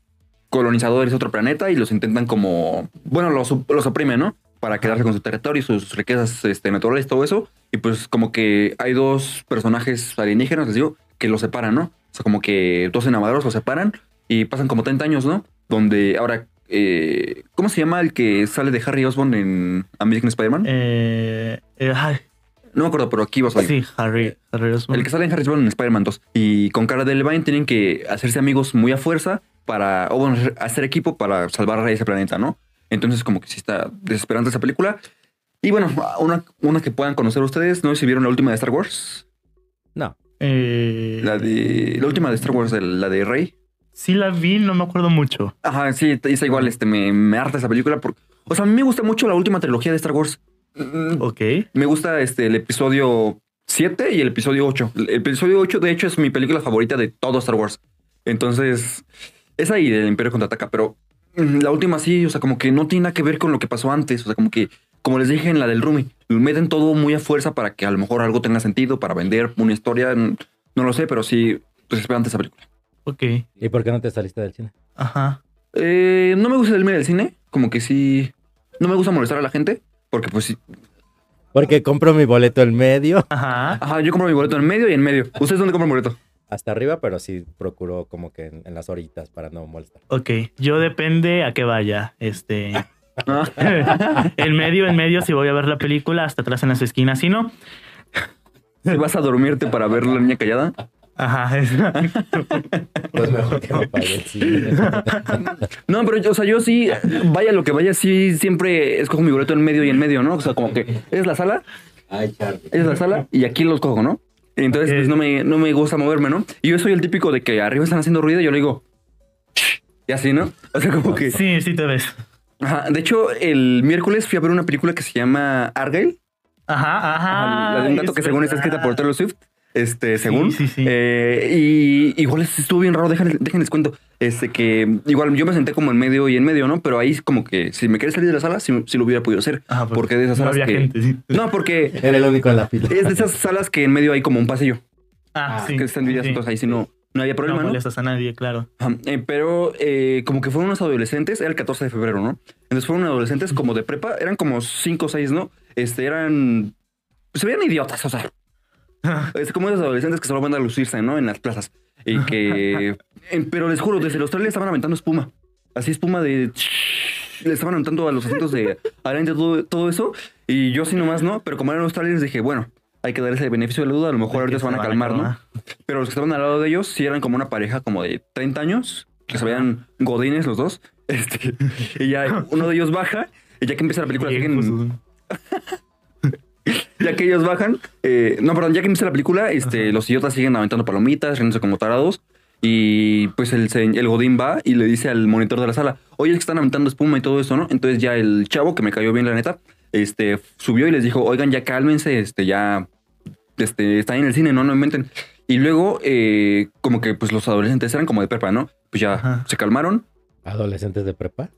colonizadores de otro planeta y los intentan como, bueno, los, los oprimen, ¿no? Para quedarse con su territorio, sus riquezas este, naturales, todo eso. Y pues como que hay dos personajes alienígenas, les digo, que los separan, ¿no? O sea, como que dos enamorados los separan y pasan como 30 años, ¿no? Donde ahora, eh, ¿cómo se llama el que sale de Harry Osborn en Amazing Spider-Man? Eh, eh, No me acuerdo, pero aquí va a salir. sí, Harry. Harry Osborn. El que sale en Harry Osborn en Spider-Man 2. Y con Cara Delevingne tienen que hacerse amigos muy a fuerza para, o bueno, hacer equipo para salvar a ese planeta, ¿no? Entonces como que sí está desesperante esa película. Y bueno, una, una que puedan conocer ustedes, no sé si vieron la última de Star Wars. No. Eh, La de la última de Star Wars, el- la de Rey. Sí la vi, no me acuerdo mucho. Ajá, sí, está igual, este, me, me harta esa película. Porque, o sea, a mí me gusta mucho la última trilogía de Star Wars. Mm, Ok. Me gusta este, el episodio 7 y el episodio 8. El episodio 8, de hecho, es mi película favorita de todo Star Wars. Entonces, esa y del Imperio contraataca, pero la última sí, o sea, como que no tiene nada que ver con lo que pasó antes. O sea, como que, como les dije en la del Rumi, meten todo muy a fuerza para que a lo mejor algo tenga sentido, para vender una historia. No lo sé, pero sí, pues esperante esa película. Ok. ¿Y por qué no te saliste del cine? Ajá. Eh, no me gusta el medio del cine, como que sí. No me gusta molestar a la gente, porque pues sí. Porque compro mi boleto en medio, Ajá. Ajá, yo compro mi boleto en medio y en medio. ¿Ustedes dónde compran boleto? Hasta arriba, pero sí procuro como que en, en las horitas para no molestar. Ok. Yo depende a qué vaya. Este. <laughs> <laughs> En medio, en medio, si voy a ver la película, hasta atrás en las esquinas. Si no, <laughs> ¿Vas a dormirte para ver la niña callada? ajá. es- Pues mejor que me pague el cine. No, pero yo, o sea, yo sí, vaya lo que vaya, sí, siempre escojo mi boleto en medio y en medio, ¿no? O sea, como que es la sala, Ay, Charlie. es la sala y aquí los cojo, ¿no? Entonces, pues no me, no me gusta moverme, ¿no? Y yo soy el típico de que arriba están haciendo ruido y yo le digo, y así, ¿no? O sea, como que. sí, sí te ves. Ajá. De hecho, el miércoles fui a ver una película que se llama Argyle, Ajá, ajá. la de un gato que según está escrita por Taylor Swift. Este, según. sí, sí. Eh, y igual estuvo bien raro, déjenles, déjenles cuento. Este, que igual yo me senté como en medio y en medio, ¿no? Pero ahí como que si me quieres salir de la sala, sí, sí lo hubiera podido hacer. Ajá, porque porque de esas no salas había que. gente, sí. No, porque Era el único en la fila. es de esas salas que en medio hay como un pasillo. Ah, Ah, sí. que están divididas, sí. entonces ahí sí no, no había problema, no ¿no? molestas a nadie, claro. Eh, pero eh, como que fueron unos adolescentes, era el 14 de febrero, ¿no? Entonces fueron adolescentes como de prepa, eran como 5 o 6, ¿no? Este, eran... Se veían idiotas, o sea, <laughs> es como esos adolescentes que solo van a lucirse, ¿no? En las plazas. Y que... pero les juro, desde los trailers estaban aventando espuma. Así espuma de... Le estaban aventando a los asientos de adelante todo, todo eso. Y yo así nomás, ¿no? Pero como eran los trailers dije, bueno, hay que darles el beneficio de la duda. A lo mejor ahorita se van a calmar, ¿no? Pero los que estaban al lado de ellos sí eran como una pareja como de 30 años, que se veían godines los dos. <laughs> Este, y ya uno de ellos baja, y ya que empieza la película, siguen- ya que ellos bajan, eh, no, perdón, ya que empieza la película, este, los idiotas siguen aventando palomitas, riéndose como tarados. Y pues el, el Godín va y le dice al monitor de la sala, oye, es que están aventando espuma y todo eso, ¿no? Entonces ya el chavo, que me cayó bien la neta, este, subió y les dijo, oigan, ya cálmense, este, ya, este, están en el cine, no, no inventen. Y luego, eh, como que pues los adolescentes eran como de prepa, ¿no? Pues ya Ajá. se calmaron. ¿Adolescentes de prepa?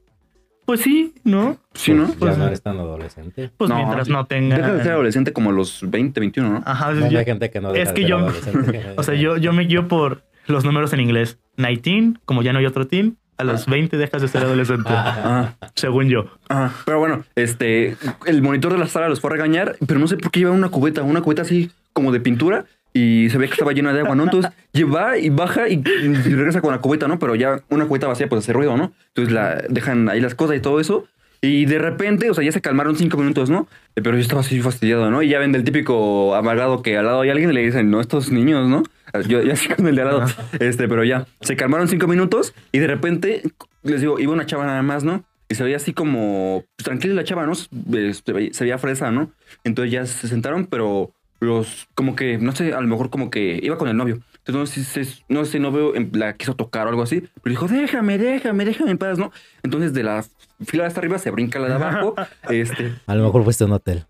Pues sí, ¿no? Sí, ¿no? Pues Pues, ya no eres tan adolescente. Pues No, mientras no tenga. Deja de ser adolescente como a los 20, 21, ¿no? Ajá, No, yo- hay gente que no deja es de que ser yo- adolescente. <laughs> o sea, yo, yo me guío por los números en inglés. 19, como ya no hay otro teen, a los 20 dejas de ser adolescente, Ah. según yo. Ajá, pero bueno, este, el monitor de la sala los fue a regañar, pero no sé por qué lleva una cubeta, una cubeta así como de pintura y se ve que estaba llena de agua, ¿no? Entonces <laughs> lleva y baja y, y regresa con la cubeta, ¿no? Pero ya una cubeta vacía pues hace ruido, ¿no? Entonces la dejan ahí las cosas y todo eso. Y de repente, o sea, ya se calmaron cinco minutos, ¿no? Eh, Pero yo estaba así fastidiado, ¿no? Y ya ven del típico amargado que al lado hay alguien y le dicen, no, estos niños, ¿no? Yo ya así con el de al lado. Este, pero ya, se calmaron cinco minutos y de repente, les digo, iba una chava nada más, ¿no? Y se veía así como pues, tranquila la chava, ¿no? Veía, se veía fresa, ¿no? Entonces ya se sentaron, pero los, como que, no sé, a lo mejor como que iba con el novio. Entonces, no sé, si- no veo, en- la quiso tocar o algo así, pero dijo, déjame, déjame, déjame en paz, ¿no? Entonces, de la fila de hasta arriba se brinca la de abajo, <laughs> este, A lo mejor fuiste a un hotel.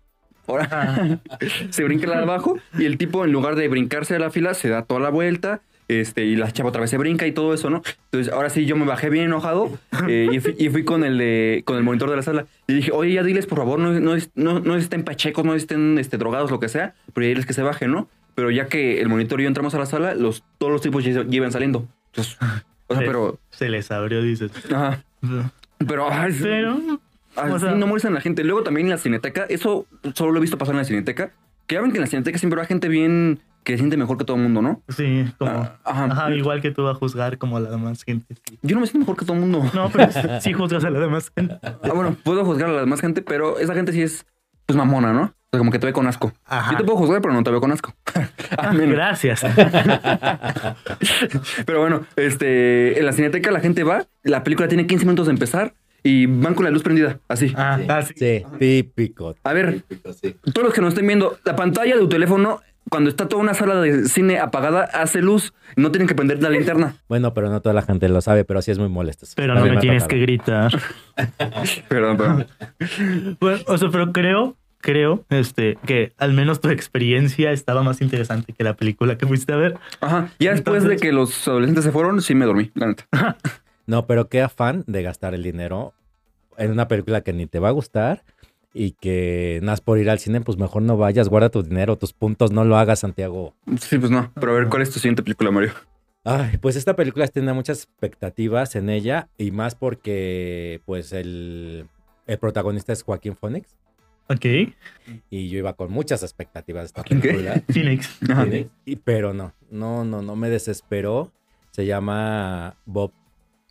ahora <laughs> se brinca la de abajo y el tipo, en lugar de brincarse de la fila, se da toda la vuelta, este, y la chava otra vez se brinca y todo eso, ¿no? Entonces, ahora sí, yo me bajé bien enojado <laughs> eh, y, fui, y fui con el de, con el monitor de la sala y dije, oye, ya diles, por favor, no, no, no, no estén pachecos, no estén este, drogados, lo que sea, pero ya diles que se bajen, ¿no? Pero ya que el monitor y yo entramos a la sala, los, todos los tipos ya, iban saliendo. Entonces, o sea, pero, Se les abrió, dices. ajá, pero, ay, Pero, o sea- no molestan a la gente. Luego también en la cineteca, eso solo lo he visto pasar en la cineteca, que ya ven que en la cineteca siempre va gente bien que se siente mejor que todo el mundo, ¿no? sí, como. Ah, ajá. Ajá, igual que tú vas a juzgar como a la demás gente. Yo no me siento mejor que todo el mundo. No, pero <laughs> sí juzgas a la demás gente. Ah, bueno, puedo juzgar a la demás gente, pero esa gente sí es, pues, mamona, ¿no? O sea, como que te ve con asco. Ajá. Yo te puedo juzgar, pero no te veo con asco. <laughs> <laughs> Amén. Gracias. Pero bueno, este, en la cineteca la gente va, la película tiene 15 minutos de empezar y van con la luz prendida, así. Ah, ah, sí. Sí, típico. A ver, típico, sí. todos los que nos estén viendo, la pantalla de tu teléfono, cuando está toda una sala de cine apagada, hace luz. No tienen que prender la linterna. <laughs> Bueno, pero no toda la gente lo sabe, pero sí es muy molesto. Pero no me tienes que gritar. <laughs> Perdón, perdón. <laughs> Bueno, o sea, pero creo, creo, este, que al menos tu experiencia estaba más interesante que la película que fuiste a ver. Ajá. Ya después de que los adolescentes se fueron, sí me dormí, la neta. No, pero qué afán de gastar el dinero en una película que ni te va a gustar y que nas por ir al cine, pues mejor no vayas, guarda tu dinero, tus puntos, no lo hagas, Santiago. Sí, pues no. Pero a ver, ¿cuál es tu siguiente película, Mario? Ay, pues esta película tiene muchas expectativas en ella y más porque pues el, el protagonista es Joaquín Phoenix Ok. y yo iba con muchas expectativas de esta película. <laughs> Phoenix. Ajá. Phoenix, y, pero no, no, no, no me desesperó. Se llama Bob,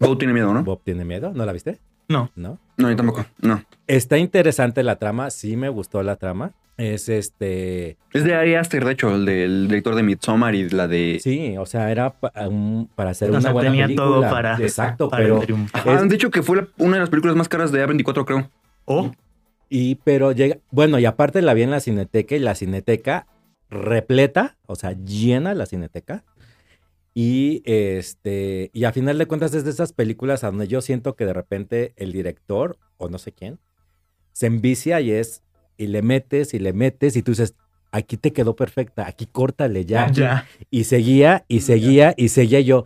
Bob tiene miedo, ¿no? Bob tiene miedo, ¿no la viste? No. ¿No? No, yo tampoco. No. Está interesante la trama, sí me gustó la trama. Es este, Es de Ari Aster, de hecho, el del director de Midsommar y la de... sí, o sea, era pa- un- para hacer O una sea, buena tenía película. todo para, Exacto, para pero el. Ajá, Han dicho que fue la- una de las películas más caras de A24, creo. Oh, y pero llega, bueno, y aparte la vi en la Cineteca y la Cineteca repleta, o sea, llena la Cineteca. Y este, y a final de cuentas es de esas películas a donde yo siento que de repente el director, o no sé quién, se envicia y es, y le metes y le metes y tú dices, aquí te quedó perfecta, aquí córtale ya. <laughs> ya. Y seguía y seguía y seguía yo.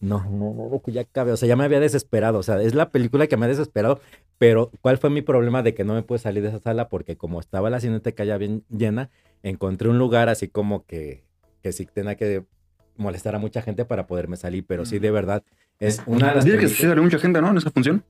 No, no, no, ya cabe. O sea, ya me había desesperado. O sea, es la película que me ha desesperado. Pero, ¿cuál fue mi problema de que no me pude salir de esa sala? Porque como estaba la cineteca ya bien llena, encontré un lugar así como que, que sí tenía que molestar a mucha gente para poderme salir. Pero sí, de verdad, es una de las Dice que películas- salió mucha gente, ¿no? En esa función.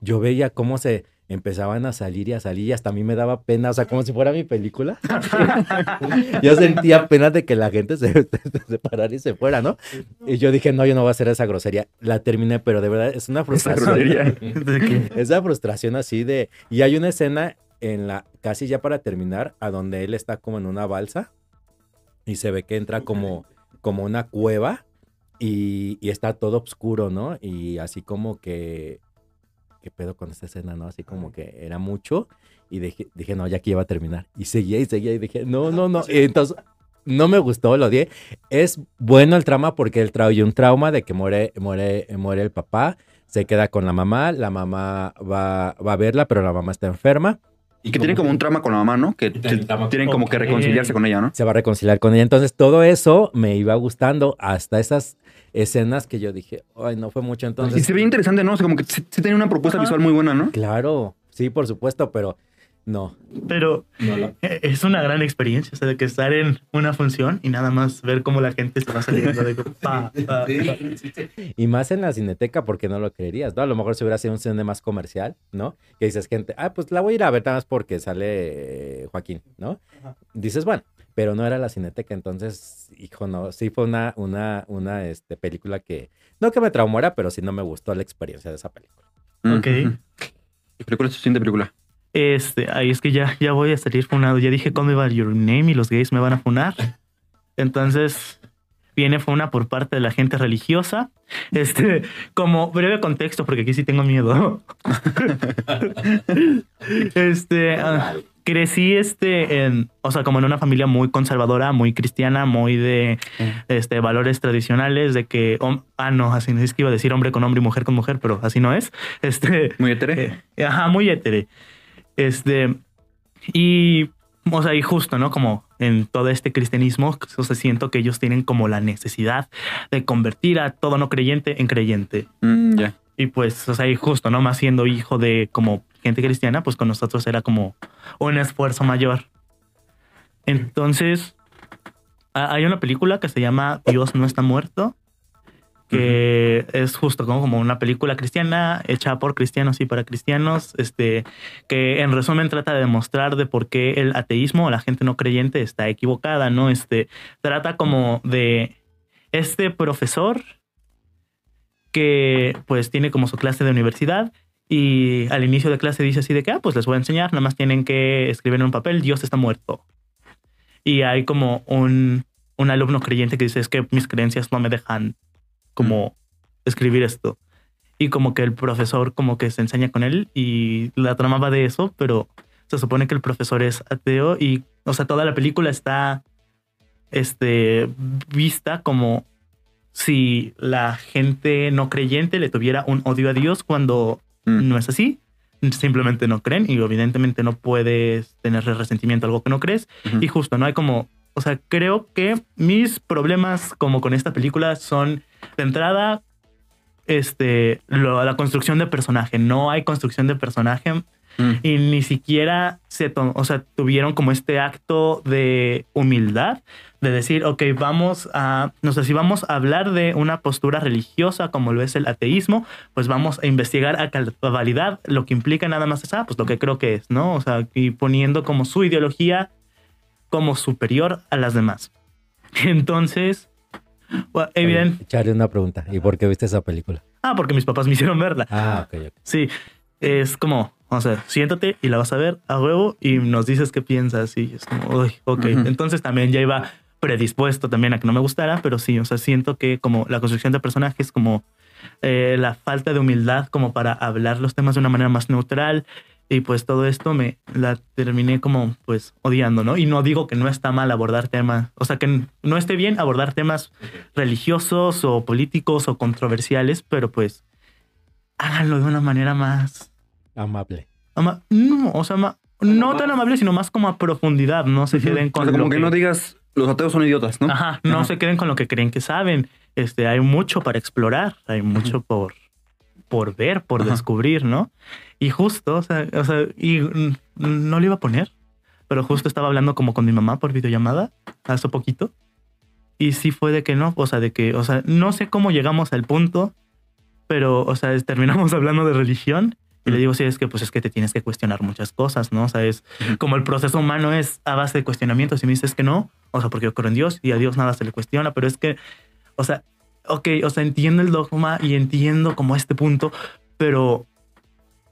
Yo veía cómo se empezaban a salir y a salir y hasta a mí me daba pena, o sea, como si fuera mi película. <laughs> yo sentía pena de que la gente se, <laughs> se separara y se fuera, ¿no? Y yo dije, no, yo no voy a hacer esa grosería. La terminé, pero de verdad es una Esa frustración. grosería. <laughs> De que- Esa frustración así de... Y hay una escena en la, casi ya para terminar, a donde él está como en una balsa y se ve que entra como, como una cueva y, y está todo oscuro, ¿no? Y así como que... ¿Qué pedo con esta escena, no? Así como que era mucho y dije, dije no, ya aquí iba a terminar. Y seguía y seguía y dije, no, no, no. Y entonces no me gustó, lo odié. Es bueno el trama porque él trae un trauma de que muere, muere, muere el papá se queda con la mamá, la mamá va, va a verla, pero la mamá está enferma. Y que tienen como un trama con la mamá, ¿no? Que tienen como que reconciliarse con ella, ¿no? Se va a reconciliar con ella. Entonces, todo eso me iba gustando hasta esas escenas que yo dije, ay, no fue mucho. Y Entonces, se ve interesante, ¿no? O sea, como que sí, sí tiene una propuesta Ajá. visual muy buena, ¿no? claro, sí, por supuesto, pero no. Pero no es una gran experiencia, o sea, de que estar en una función y nada más ver cómo la gente se va saliendo de que, <laughs> pa, pa, pa. Y más en la cineteca, porque no lo creerías, ¿no? A lo mejor si hubiera sido un cine más comercial, ¿no? Que dices, gente, ah, pues la voy a ir a ver nada más porque sale eh, Joaquín, ¿no? Ajá. Dices, bueno, pero no era la cineteca, entonces, hijo, no, sí fue una, una, una este, película que, no que me traumara, pero sí no me gustó la experiencia de esa película. Ok. Ujú. ¿Qué película es tu siguiente película? Este, ahí es que ya, ya voy a salir funado. Ya dije cómo iba Your Name y los gays me van a funar. Entonces, viene funa por parte de la gente religiosa. Este, como breve contexto, porque aquí sí tengo miedo. <laughs> Este, ah, crecí este en, o sea, como en una familia muy conservadora, muy cristiana, muy de este valores tradicionales de que ah no, así no es que iba a decir hombre con hombre y mujer con mujer, pero así no es. Este Muy hetere. eh, ajá, muy hétere. Este y o sea, y justo, ¿no? Como en todo este cristianismo, o sea, siento que ellos tienen como la necesidad de convertir a todo no creyente en creyente. Mm, ya. Y pues, o sea, y justo, ¿no? Más siendo hijo de como gente cristiana, pues con nosotros era como un esfuerzo mayor. Entonces, ha- hay una película que se llama Dios no está muerto, que es justo como, como una película cristiana hecha por cristianos y para cristianos, este, que en resumen trata de demostrar de por qué el ateísmo o la gente no creyente está equivocada, ¿no? Este, trata como de este profesor que pues tiene como su clase de universidad y al inicio de clase dice así de que, ah, pues les voy a enseñar, nada más tienen que escribir en un papel, Dios está muerto. Y hay como un, un alumno creyente que dice, es que mis creencias no me dejan como escribir esto. Y como que el profesor como que se enseña con él y la trama va de eso, pero se supone que el profesor es ateo y, o sea, toda la película está este, vista como si la gente no creyente le tuviera un odio a Dios cuando Mm. no es así. Simplemente no creen y evidentemente no puedes tener resentimiento a algo que no crees. Ujú. Y justo, no hay como, o sea, creo que mis problemas como con esta película son de entrada, este, lo- la construcción de personaje. No hay construcción de personaje Mm. y ni siquiera se o sea, tuvieron como este acto de humildad de decir, ok, vamos a, no sé, si vamos a hablar de una postura religiosa como lo es el ateísmo, pues vamos a investigar a cabalidad lo que implica nada más es, ah, pues lo que creo que es, ¿no? O sea, y poniendo como su ideología como superior a las demás. <laughs> Entonces, bueno, evidente. Echarle una pregunta. ¿Y por qué viste esa película? Ah, porque mis papás me hicieron verla. Ah, ok, ok. Sí, es como, o sea, siéntate y la vas a ver a huevo y nos dices qué piensas. Y es como, uy, ok. Ujú. Entonces también ya iba predispuesto también a que no me gustara, pero sí, o sea, siento que como la construcción de personajes, como eh, la falta de humildad como para hablar los temas de una manera más neutral. Y pues todo esto me la terminé como pues odiando, ¿no? Y no digo que no está mal abordar temas, o sea, que no esté bien abordar temas religiosos o políticos o controversiales, pero pues háganlo de una manera más Amable. ama- no, o sea, ma- no tan amable, sino más como a profundidad, no se queden O con sea, como lo que, no digas, los ateos son idiotas, ¿no? Ajá, no Ajá. se queden con lo que creen que saben. Este, hay mucho para explorar, hay mucho por, por ver, por Ajá. descubrir, ¿no? Y justo, o sea, o sea, y no lo iba a poner, pero justo estaba hablando como con mi mamá por videollamada hace poquito. Y sí fue de que no, o sea, de que, o sea, no sé cómo llegamos al punto, pero, o sea, es- terminamos <laughs> hablando de religión. Y le digo, sí, es que pues es que te tienes que cuestionar muchas cosas, ¿no? O sea, es como el proceso humano es a base de cuestionamientos. Y me dices que no, o sea, porque yo creo en Dios y a Dios nada se le cuestiona, pero es que, o sea, ok, o sea, entiendo el dogma y entiendo como este punto, pero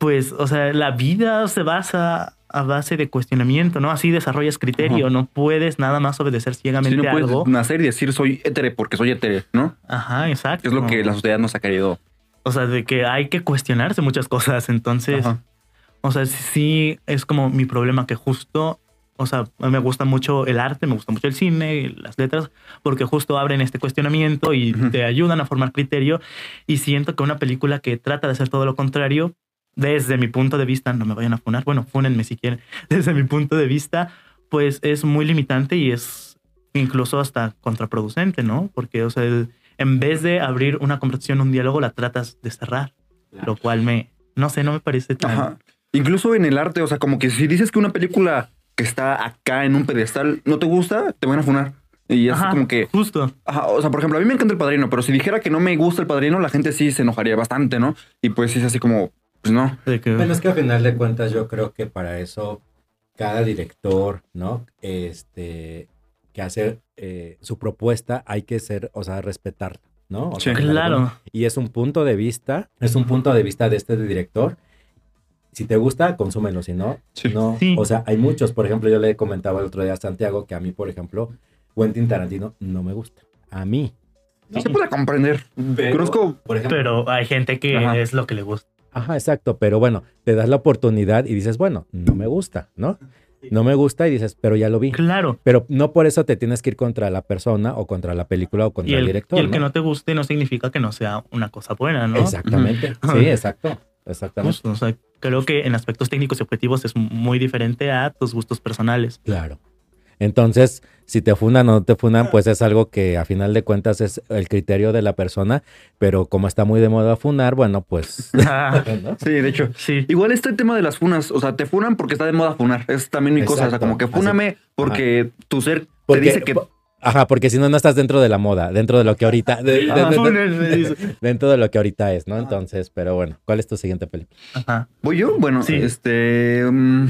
pues, o sea, la vida se basa a base de cuestionamiento, ¿no? Así desarrollas criterio, Ajá. no puedes nada más obedecer ciegamente no a puedes algo. nacer y decir soy hétere porque soy hétere, ¿no? Ajá, exacto. Es lo que la sociedad nos ha querido. O sea, de que hay que cuestionarse muchas cosas, entonces... Ajá. O sea, sí es como mi problema que justo, o sea, me gusta mucho el arte, me gusta mucho el cine, las letras, porque justo abren este cuestionamiento y Ujú. te ayudan a formar criterio. Y siento que una película que trata de hacer todo lo contrario, desde mi punto de vista, no me vayan a funar, bueno, fúnenme si quieren, <laughs> desde mi punto de vista, pues es muy limitante y es incluso hasta contraproducente, ¿no? Porque, o sea, el- en vez de abrir una conversación, un diálogo, la tratas de cerrar, lo cual me, no sé, no me parece tan... Ajá. Incluso en el arte, o sea, como que si dices que una película que está acá en un pedestal no te gusta, te van a funar. Y es como que, Justo. ajá, o sea, por ejemplo, a mí me encanta el padrino, pero si dijera que no me gusta el padrino, la gente sí se enojaría bastante, ¿no? Y pues es así como, pues no. Bueno, es que a final de cuentas yo creo que para eso cada director, ¿no? Este, que hace eh, su propuesta hay que ser, o sea, respetarla, ¿no? O sea, Sí. claro. Y es un punto de vista, es un punto de vista de este director. Si te gusta, consúmelo, si no, Sí. no. Sí. O sea, hay muchos, por ejemplo, yo le comentaba el otro día a Santiago que a mí, por ejemplo, Quentin Tarantino no me gusta. A mí. Se puede comprender. Conozco, por ejemplo, Pero hay gente que Ajá. es lo que le gusta. Ajá, exacto, pero bueno, te das la oportunidad y dices, bueno, no me gusta, ¿no? no me gusta y dices, pero ya lo vi. Claro. Pero no por eso te tienes que ir contra la persona o contra la película o contra el, el, director. y el que ¿no? no te guste no significa que no sea una cosa buena, ¿no? Exactamente. <laughs> Sí, exacto. Exactamente. Justo, o sea, creo que en aspectos técnicos y objetivos es muy diferente a tus gustos personales. Claro. Entonces, si te funan o no te funan, pues es algo que a final de cuentas es el criterio de la persona, pero como está muy de moda funar, bueno, pues... <laughs> <laughs> ¿no? Sí, de hecho. sí. Igual este tema de las funas, o sea, te funan porque está de moda funar. Es también mi cosa. O sea, como que Así- fúname porque tu ser Porque- te dice que. Ajá, porque si no, no estás dentro de la moda, dentro de lo que ahorita... de- de- Ah, de- <laughs> dentro de lo que ahorita es, ¿no? Entonces, pero bueno, ¿cuál es tu siguiente película? Ajá. ¿Voy yo? Bueno, Sí. este. mm,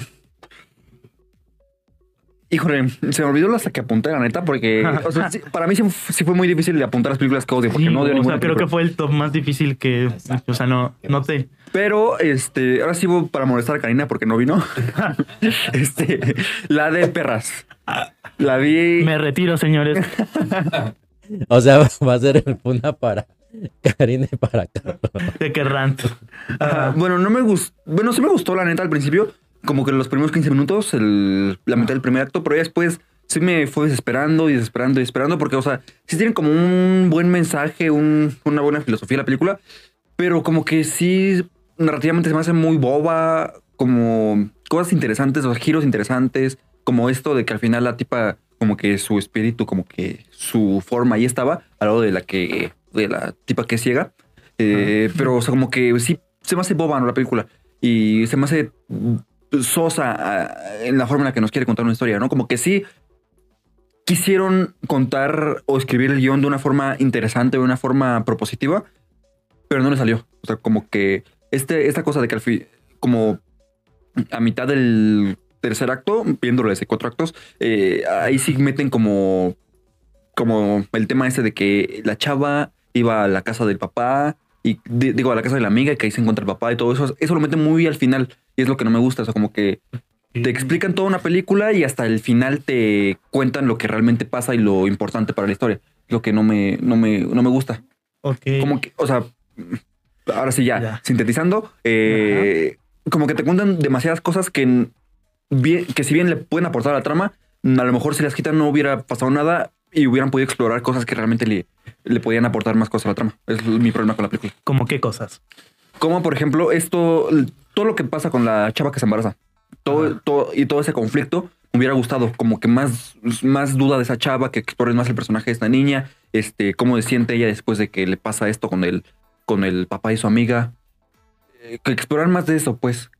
Híjole, se me olvidó hasta que apunté, la neta, porque o sea, sí, para mí sí, sí fue muy difícil de apuntar las películas que odio, porque Sí, no odio o ninguna sea, creo que fue el top más difícil que, o sea, no, no te, Pero, este, ahora sí voy para molestar a Karina porque no vino. <laughs> este, la de perras. La vi. me retiro, señores. <laughs> O sea, va a ser el funa para Karina y para Carlos. De que rant. Ah, bueno, no me gustó. Bueno, sí me gustó la neta al principio. Como que los primeros 15 minutos, el- la mitad del primer acto, pero ya después sí me fue desesperando y desesperando y desesperando. Porque, o sea, sí tienen como un buen mensaje, un- una buena filosofía la película. Pero como que sí, narrativamente se me hace muy boba. Como cosas interesantes, o giros interesantes. Como esto de que al final la tipa, como que su espíritu, como que su forma ahí estaba, al lado de la que, de la tipa que es ciega. Eh, pero, o sea, como que sí, se me hace boba ¿no? la película. Y se me hace sosa ah, en la forma en la que nos quiere contar una historia, ¿no? Como que sí quisieron contar o escribir el guion de una forma interesante, de una forma propositiva, pero no le salió. O sea, como que este, esta cosa de que al fin, como a mitad del tercer acto, viéndolo desde cuatro actos, eh, ahí sí meten como, como el tema ese de que la chava iba a la casa del papá y di- digo a la casa de la amiga y que ahí se encuentra el papá y todo eso. Eso lo meten muy al final y es lo que no me gusta. O sea, como que te explican toda una película y hasta el final te cuentan lo que realmente pasa y lo importante para la historia. Lo que no me, no me, no me gusta. Ok. Como que, o sea, ahora sí ya, Ya. sintetizando, eh, como que te cuentan demasiadas cosas que, bien, que si bien le pueden aportar a la trama, a lo mejor si las quitan no hubiera pasado nada y hubieran podido explorar cosas que realmente le, le podían aportar más cosas a la trama. Es mi problema con la película. ¿Cómo qué cosas? Como por ejemplo, esto, todo lo que pasa con la chava que se embaraza, todo, y todo ese conflicto, me hubiera gustado, como que más, más duda de esa chava, que explores más el personaje de esta niña, este, cómo se siente ella después de que le pasa esto con el, con el papá y su amiga. Eh, que explorar más de eso, pues.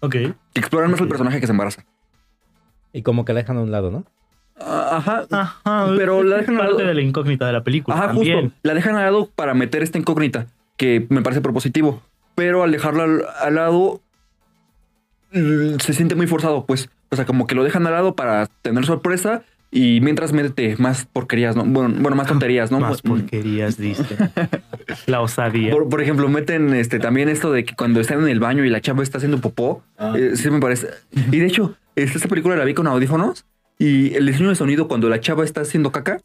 Ok. Que explorar más el personaje que se embaraza. Y como que la dejan a un lado, ¿no? Ah, Ajá. Ajá. Pero la dejan al parte lado. de la incógnita de la película. Ajá, también. justo. La dejan al lado para meter esta incógnita, que me parece propositivo. Pero al dejarla al, al lado, mm, se siente muy forzado, pues. O sea, como que lo dejan al lado para tener sorpresa y mientras métete más porquerías, ¿no? Bueno, bueno más <laughs> tonterías, ¿no? Más porquerías, diste. <laughs> la osadía. Por, por ejemplo, meten este también esto de que cuando están en el baño y la chava está haciendo popó, eh, sí me parece. Y de hecho, esta esta película la vi con audífonos y el diseño de sonido cuando la chava está haciendo caca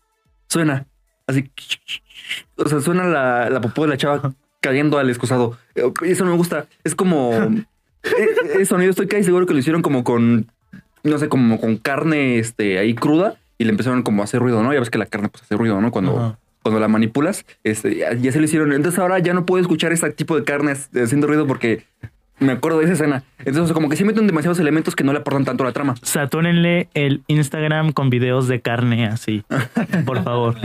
suena así. O sea, suena la, la popó de la chava <laughs> cayendo al excusado. Eh, Eso no me gusta. Es como. <laughs> eh, El sonido estoy casi seguro que lo hicieron como con. No sé, como con carne este, ahí cruda y le empezaron como a hacer ruido, ¿no? Ya ves que la carne pues hace ruido, ¿no? Cuando, cuando la manipulas, este, ya, ya se lo hicieron. Entonces ahora ya no puedo escuchar este tipo de carne haciendo ruido porque me acuerdo de esa escena. Entonces, como que sí meten demasiados elementos que no le aportan tanto a la trama. Satúrenle el Instagram con videos de carne así. <laughs> Por favor.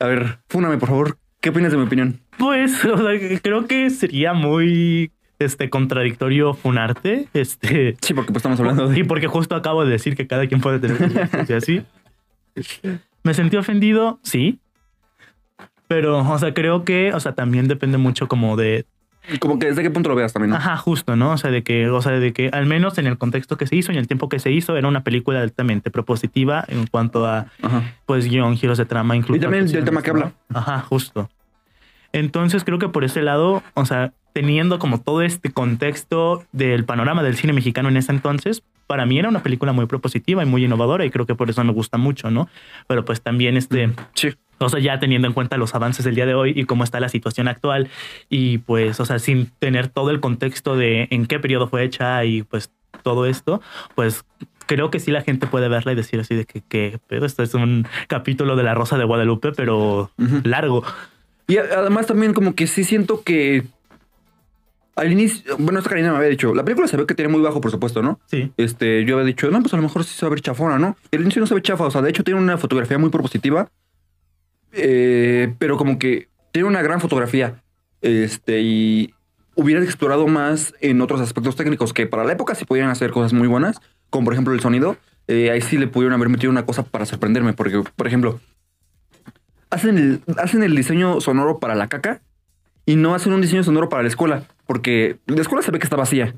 A ver, fúname, por favor. ¿Qué opinas de mi opinión? Pues, <laughs> o sea, creo que sería muy este contradictorio funarte. Este. Sí, porque pues estamos hablando de... Y porque justo acabo de decir que cada quien puede tener y <laughs> así. Me sentí ofendido, sí. Pero, o sea, creo que, o sea, también depende mucho como de, Como que desde qué punto lo veas también, ¿no? ajá, justo, ¿no? O sea, de que, o sea, de que al menos en el contexto que se hizo y en el tiempo que se hizo era una película altamente propositiva en cuanto a, Ajá. pues, guion, giros de trama, incluso. Y también el del tema que ¿no? Ajá, justo. Entonces creo que por ese lado, o sea, teniendo como todo este contexto del panorama del cine mexicano en ese entonces, para mí era una película muy propositiva y muy innovadora y creo que por eso me gusta mucho, ¿no? Pero pues también este, Sí. O sea, ya teniendo en cuenta los avances del día de hoy y cómo está la situación actual y pues, o sea, sin tener todo el contexto de en qué periodo fue hecha y pues todo esto, pues creo que sí la gente puede verla y decir así de que, que pero esto es un capítulo de la Rosa de Guadalupe, pero largo. Y además también como que sí siento que al inicio, bueno, esta Karina me había dicho, la película se ve que tiene muy bajo presupuesto, ¿no? Sí. Este, yo había dicho, no, pues a lo mejor sí se va a ver chafona, ¿no? Y al inicio no se ve chafa, o sea, de hecho tiene una fotografía muy propositiva, eh, pero como que tiene una gran fotografía, este, y hubiera explorado más en otros aspectos técnicos que para la época sí podían hacer cosas muy buenas, como por ejemplo el sonido, eh, ahí sí le pudieron haber metido una cosa para sorprenderme, porque, por ejemplo, hacen el, hacen el diseño sonoro para la caca y no hacen un diseño sonoro para la escuela, porque la escuela se ve que está vacía,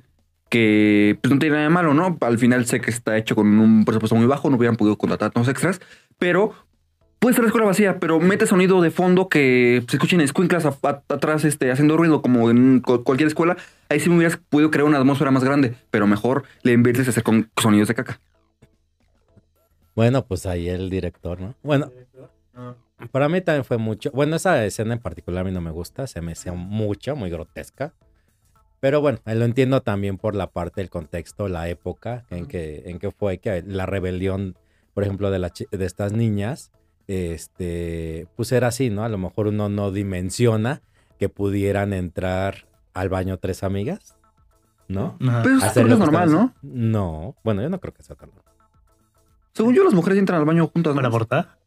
que pues, no tiene nada de malo, ¿no? Al final sé que está hecho con un presupuesto muy bajo, no hubieran podido contratar tantos extras, pero puede ser la escuela vacía, pero mete sonido de fondo que se escuchen escuinclas a- a- atrás este, haciendo ruido como en cu- cualquier escuela. Ahí sí me hubieras podido crear una atmósfera más grande, pero mejor le inviertes a hacer con sonidos de caca. Bueno, pues ahí el director, ¿no? Bueno, para mí también fue mucho. Bueno, esa escena en particular a mí no me gusta, se me hacía mucho, muy grotesca. Pero bueno, lo entiendo también por la parte del contexto, la época en que, en que fue que la rebelión, por ejemplo, de, la de estas niñas, este, pues era así, ¿no? A lo mejor uno no dimensiona que pudieran entrar al baño tres amigas, ¿no? Ajá. Pero eso Hacer creo que es normal, ¿no? No, bueno, yo no creo que sea tan normal. Según yo, las mujeres entran al baño juntas. ¿no? ¿Para abortar?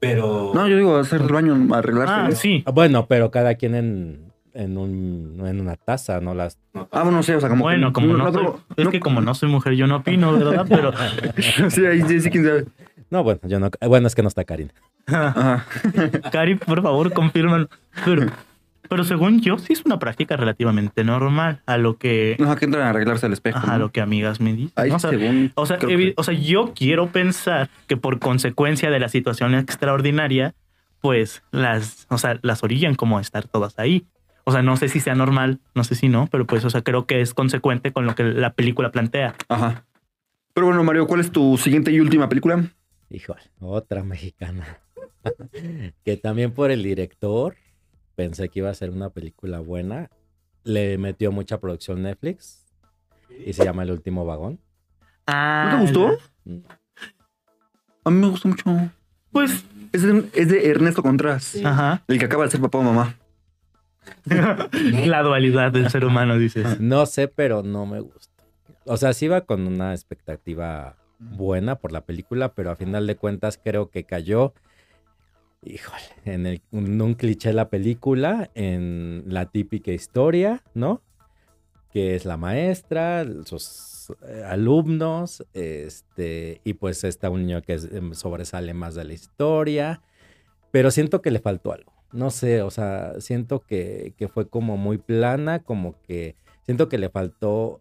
Pero... No, yo digo hacer el baño, arreglarse. Ah, sí. Bueno, pero cada quien en, en, un, en una taza, no las... Ah, bueno, sí, o sea, como Bueno, que- como no, no, soy, es no- que como no soy mujer, yo no opino, ¿verdad? Pero <laughs> sí, ahí sí, sí, quién sabe. No, bueno, yo no... Bueno, es que no está Karina. Ajá. Cari, por favor, confirman. Pero, pero según yo, sí es una práctica relativamente normal a lo que, Ajá, que entran a arreglarse el espejo. ajá, a ¿no? lo que amigas me dicen. Ahí ¿no? O sea, según. o sea, creo evi- que- o sea, yo quiero pensar que por consecuencia de la situación extraordinaria, pues las, o sea, las orillan como a estar todas ahí. O sea, no sé si sea normal, no sé si no, pero pues, o sea, creo que es consecuente con lo que la película plantea. Ajá. Pero bueno, Mario, ¿cuál es tu siguiente y última película? Híjole, otra mexicana. <laughs> que también por el director pensé que iba a ser una película buena. Le metió mucha producción Netflix y se llama El último vagón. Ah, ¿No te gustó? A mí me gustó mucho. Pues, Es de, es de Ernesto Contreras, ajá. el que acaba de ser papá o mamá. la dualidad del ser humano, dices. No sé, pero no me gusta. O sea, sí iba con una expectativa buena por la película, pero a final de cuentas creo que cayó, híjole, en, el- un cliché de la película, en la típica historia, ¿no? Que es la maestra, sus eh, alumnos, este, y pues está un niño que em, sobresale más de la historia, pero siento que le faltó algo. No sé, o sea, siento que, que fue como muy plana, como que siento que le faltó.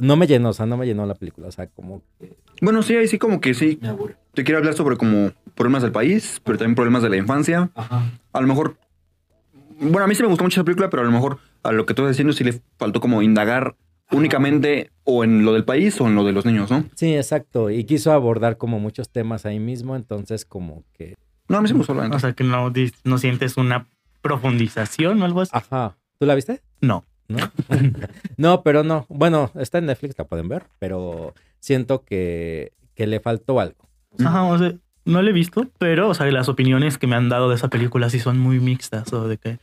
No me llenó, o sea, no me llenó la película, o sea, como que Bueno, sí, ahí sí como que sí. me aburre. Te quiero hablar sobre como problemas del país, pero también problemas de la infancia. Ajá. A lo mejor... Bueno, a mí sí me gustó mucho esa película, pero a lo mejor a lo que tú estás diciendo sí le faltó como indagar únicamente o en lo del país o en lo de los niños, ¿no? Sí, exacto. Y quiso abordar como muchos temas ahí mismo, entonces como que. No, a mí sí me gustó la. O sea, que no sientes una profundización o algo así. Ajá. ¿Tú la viste? No. ¿No? <laughs> no, pero no. Bueno, está en Netflix, la pueden ver, pero siento que, que le faltó algo. Ajá, o sea, no lo he visto, pero, o sea, las opiniones que me han dado de esa película sí son muy mixtas, o de que,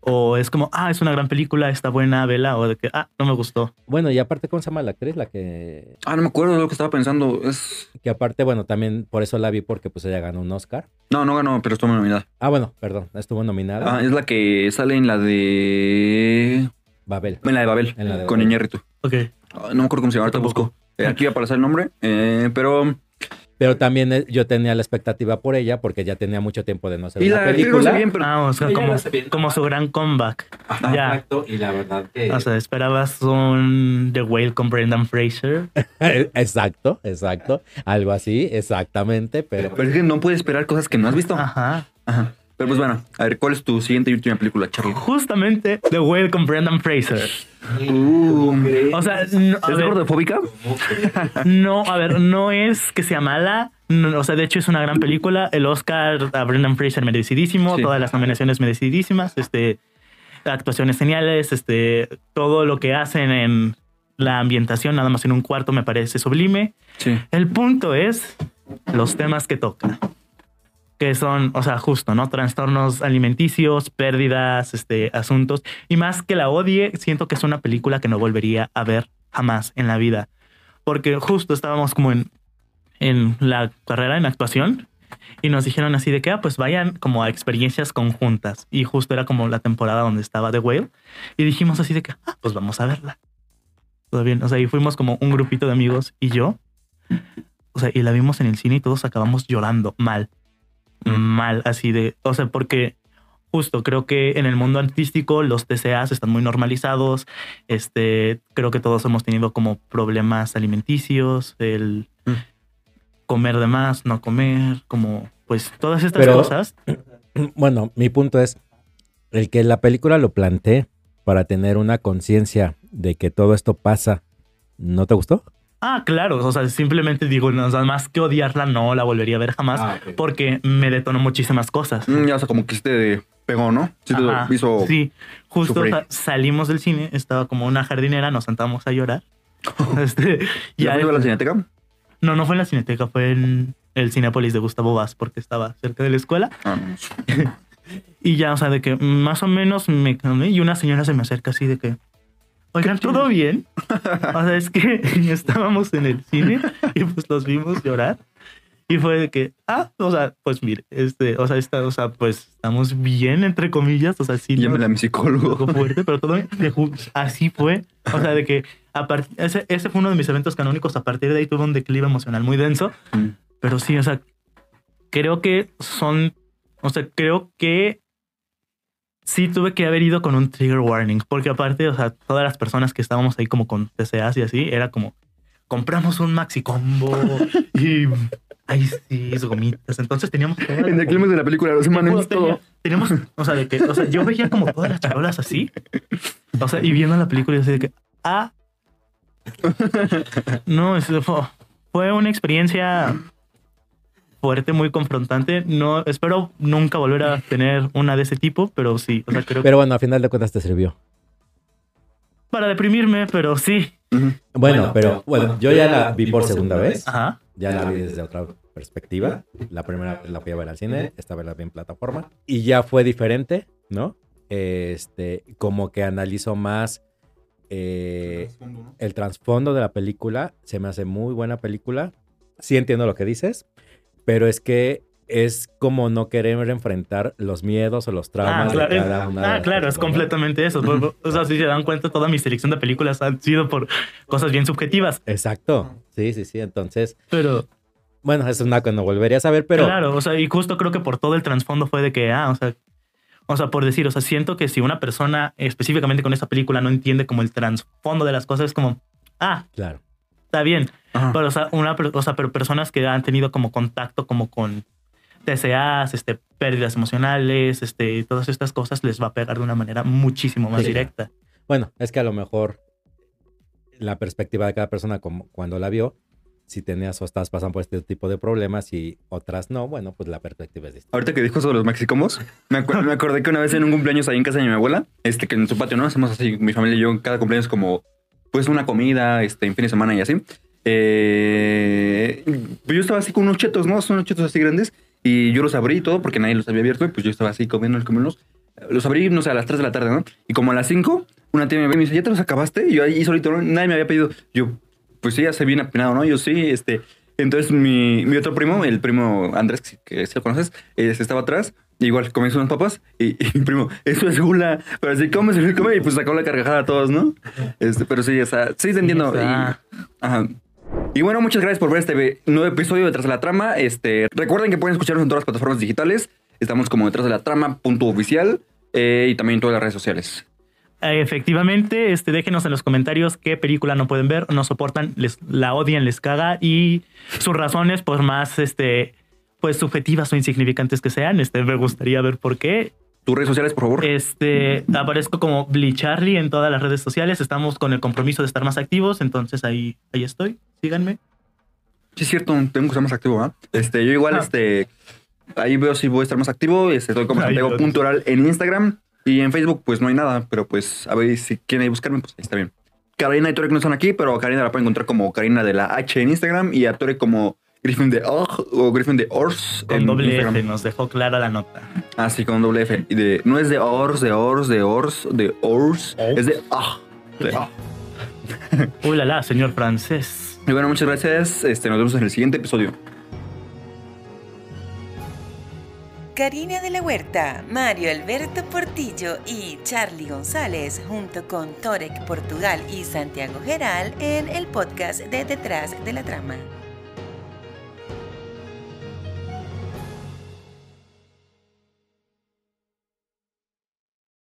o es como, ah, es una gran película, está buena, vela, o de que, ah, no me gustó. Bueno, y aparte, ¿cómo se llama la actriz? La que. Ah, no me acuerdo de lo que estaba pensando. Es... Que aparte, bueno, también por eso la vi, porque pues ella ganó un Oscar. No, no ganó, pero estuvo nominada. Ah, bueno, perdón, estuvo nominada. Ah, es la que sale en la de... Babel. En la de Babel, En la de con Babel. Iñárritu. Ok. Ah, No me acuerdo cómo se llama, ahorita busco. Eh, aquí va a aparecer el nombre, eh, pero... Pero también eh, yo tenía la expectativa por ella, porque ya tenía mucho tiempo de no hacer Y una la actriz lo película. hace bien, pero... Ah, o sea, Ella como, hace su gran comeback. Ajá, Ya. Exacto, y la verdad que... O sea, esperabas un The Whale con Brendan Fraser. <laughs> exacto, exacto. Algo así, exactamente, pero... Pero es que no puedes esperar cosas que no has visto. Ajá. Ajá. Pero pues bueno, a ver, ¿cuál es tu siguiente y última película, Charlie? Justamente The Whale con Brendan Fraser. Uh, O sea, no, ¿Es ver, gordofóbica? no, a ver, no es que sea mala, No, o sea, de hecho es una gran película. El Oscar a Brendan Fraser merecidísimo, Sí. todas las nominaciones merecidísimas, este, actuaciones geniales, este, todo lo que hacen en la ambientación, nada más en un cuarto, me parece sublime. Sí. El punto es los temas que toca, que son, o sea, justo, ¿no? Trastornos alimenticios, pérdidas, este, asuntos. Y más que la odie, siento que es una película que no volvería a ver jamás en la vida. Porque justo estábamos como en, en la carrera en actuación y nos dijeron así de que, ah, pues vayan como a experiencias conjuntas. Y justo era como la temporada donde estaba The Whale. Y dijimos así de que, ah, pues vamos a verla. Todo bien. O sea, y fuimos como un grupito de amigos y yo. O sea, y la vimos en el cine y todos acabamos llorando mal. Mal, así de. O sea, porque justo creo que en el mundo artístico los TCAs están muy normalizados. Este, creo que todos hemos tenido como problemas alimenticios, el Mm. comer de más, no comer, como pues todas estas Pero- cosas. <clears throat> Bueno, mi punto es el que la película lo plantee para tener una conciencia de que todo esto pasa. ¿No te gustó? Ah, claro, o sea, simplemente digo, no, o sea, más que odiarla, no la volvería a ver jamás, Ah, porque me detonó muchísimas cosas. Mm, Ya, o sea, como que sí te pegó, ¿no? Sí te hizo... sí, justo sufrir. o sea, salimos del cine, estaba como una jardinera, nos sentamos a llorar. <laughs> este, ¿Ya ya fue a la cineteca? No, no fue en la cineteca, fue en el Cinépolis de Gustavo Vaz, porque estaba cerca de la escuela. Ah, no. <laughs> Y ya, o sea, de que más o menos me y una señora se me acerca así de que, oigan, ¿todo bien? <laughs> O sea, es que <laughs> estábamos en el cine y pues los vimos llorar. Y fue de que, ah, o sea, pues mire, este, o sea, está, o sea, pues estamos bien, entre comillas, o sea, sí. Llámela a mi psicólogo. fuerte, pero todo así fue. O sea, de que a ese, ese fue uno de mis eventos canónicos. A partir de ahí tuve un declive emocional muy denso. Mm. Pero sí, o sea, creo que son, o sea, creo que sí tuve que haber ido con un trigger warning, porque aparte, o sea, todas las personas que estábamos ahí como con TCAs y así, era como, compramos un maxi combo y ahí sí, gomitas. Entonces teníamos... En el clima de la película, los tenía- todo. Teníamos, o sea, de que, o sea, yo veía como todas las charolas así. O sea, y viendo la película y así de que, ah. No, eso fue, fue una experiencia fuerte, muy confrontante. No, espero nunca volver a tener una de ese tipo, pero sí, o sea, creo que Pero bueno, a final de cuentas te sirvió. para deprimirme, pero sí. Bueno, pero bueno, yo ya la vi por segunda vez. Ajá. Ya la vi desde otra perspectiva. La primera vez la fui a ver al cine, esta vez la vi en plataforma. Y ya fue diferente, ¿no? Este, como que analizo más eh, el trasfondo de la película. Se me hace muy buena película. Sí entiendo lo que dices, pero es que es como no querer enfrentar los miedos o los Ah, traumas claro, de es, cada una de ah, claro, es completamente eso. O sea, si se dan cuenta, toda mi selección de películas han sido por cosas bien subjetivas. Exacto. Sí, sí, sí. Entonces, Pero bueno, es una que no volvería a saber, pero Claro, o sea, y justo creo que por todo el trasfondo fue de que, ah, o sea, o sea, por decir, o sea, siento que si una persona específicamente con esta película no entiende como el trasfondo de las cosas, es como, ah, claro. Está bien. Ajá. Pero, o sea, una, o sea, pero personas que han tenido como contacto como con TCAs, este, pérdidas emocionales, este, todas estas cosas les va a pegar de una manera muchísimo más Sí. directa. Bueno, es que a lo mejor la perspectiva de cada persona como cuando la vio, si tenías o estás pasando por este tipo de problemas y otras no, bueno, pues la perspectiva es distinta. Ahorita que dijo sobre los maxicomos, me, acu- me acordé que una vez en un cumpleaños ahí en casa de mi abuela, este, que en su patio, ¿no? Hacemos así, mi familia y yo, cada cumpleaños como, pues una comida, este, en fin de semana y así. Eh, pues yo estaba así con unos chetos, ¿no? Son unos chetos así grandes y yo los abrí todo porque nadie los había abierto y pues yo estaba así comiendo, comiéndolos. Los abrí, no sé, a las 3 de la tarde, ¿no? Y como a las 5, una tía me ve y me dice, ¿ya te los acabaste? Y yo ahí solito, ¿no? nadie me había pedido. Yo, pues sí, ya se bien apinado, ¿no? Yo sí, este. Entonces mi, mi otro primo, el primo Andrés, que, si lo conoces, eh, estaba atrás. Igual comenzó unas papas y, <laughs> y mi primo, eso es gula, pero así come, se come y pues sacó la carcajada a todos, ¿no? Este, pero sí, o sea, sí te entiendo. Sí, y, está. ajá. Y bueno, muchas gracias por ver este nuevo episodio de Detrás de la Trama. Este, recuerden que pueden escucharnos en todas las plataformas digitales. Estamos como detrás de la trama, punto oficial, eh, y también en todas las redes sociales. Eh, Efectivamente, este, déjenos en los comentarios qué película no pueden ver, no soportan, les, la odian, les caga y sus razones, por más este, pues subjetivas o insignificantes que sean, este, me gustaría ver por qué. Tus redes sociales, por favor. Este, aparezco como Blicharly en todas las redes sociales, estamos con el compromiso de estar más activos, entonces ahí, ahí estoy, síganme. Sí, es cierto, tengo que estar más activo, ¿ah? Este, yo igual, Ah. este, ahí veo si voy a estar más activo. Este, estoy como. Santiago.oral en Instagram y en Facebook, pues no hay nada, pero pues a ver si quieren ahí buscarme, pues ahí está bien. Karina y Torek no están aquí, pero a Karina la pueden encontrar como Karina de la H en Instagram y a Torek como Griffin de Og o Griffin de Ors Con en doble Instagram. F, nos dejó clara la nota. Ah, sí, con doble F. Y de, no es de Ors, de Ors, de Ors, de Ors, es de Ah. de ah. Uy, la la, señor francés. Y bueno, muchas gracias. Este, nos vemos en el siguiente episodio. Karina de la Huerta, Mario Alberto Portillo y Charlie González, junto con Torek Portugal y Santiago Geral, en el podcast de Detrás de la Trama.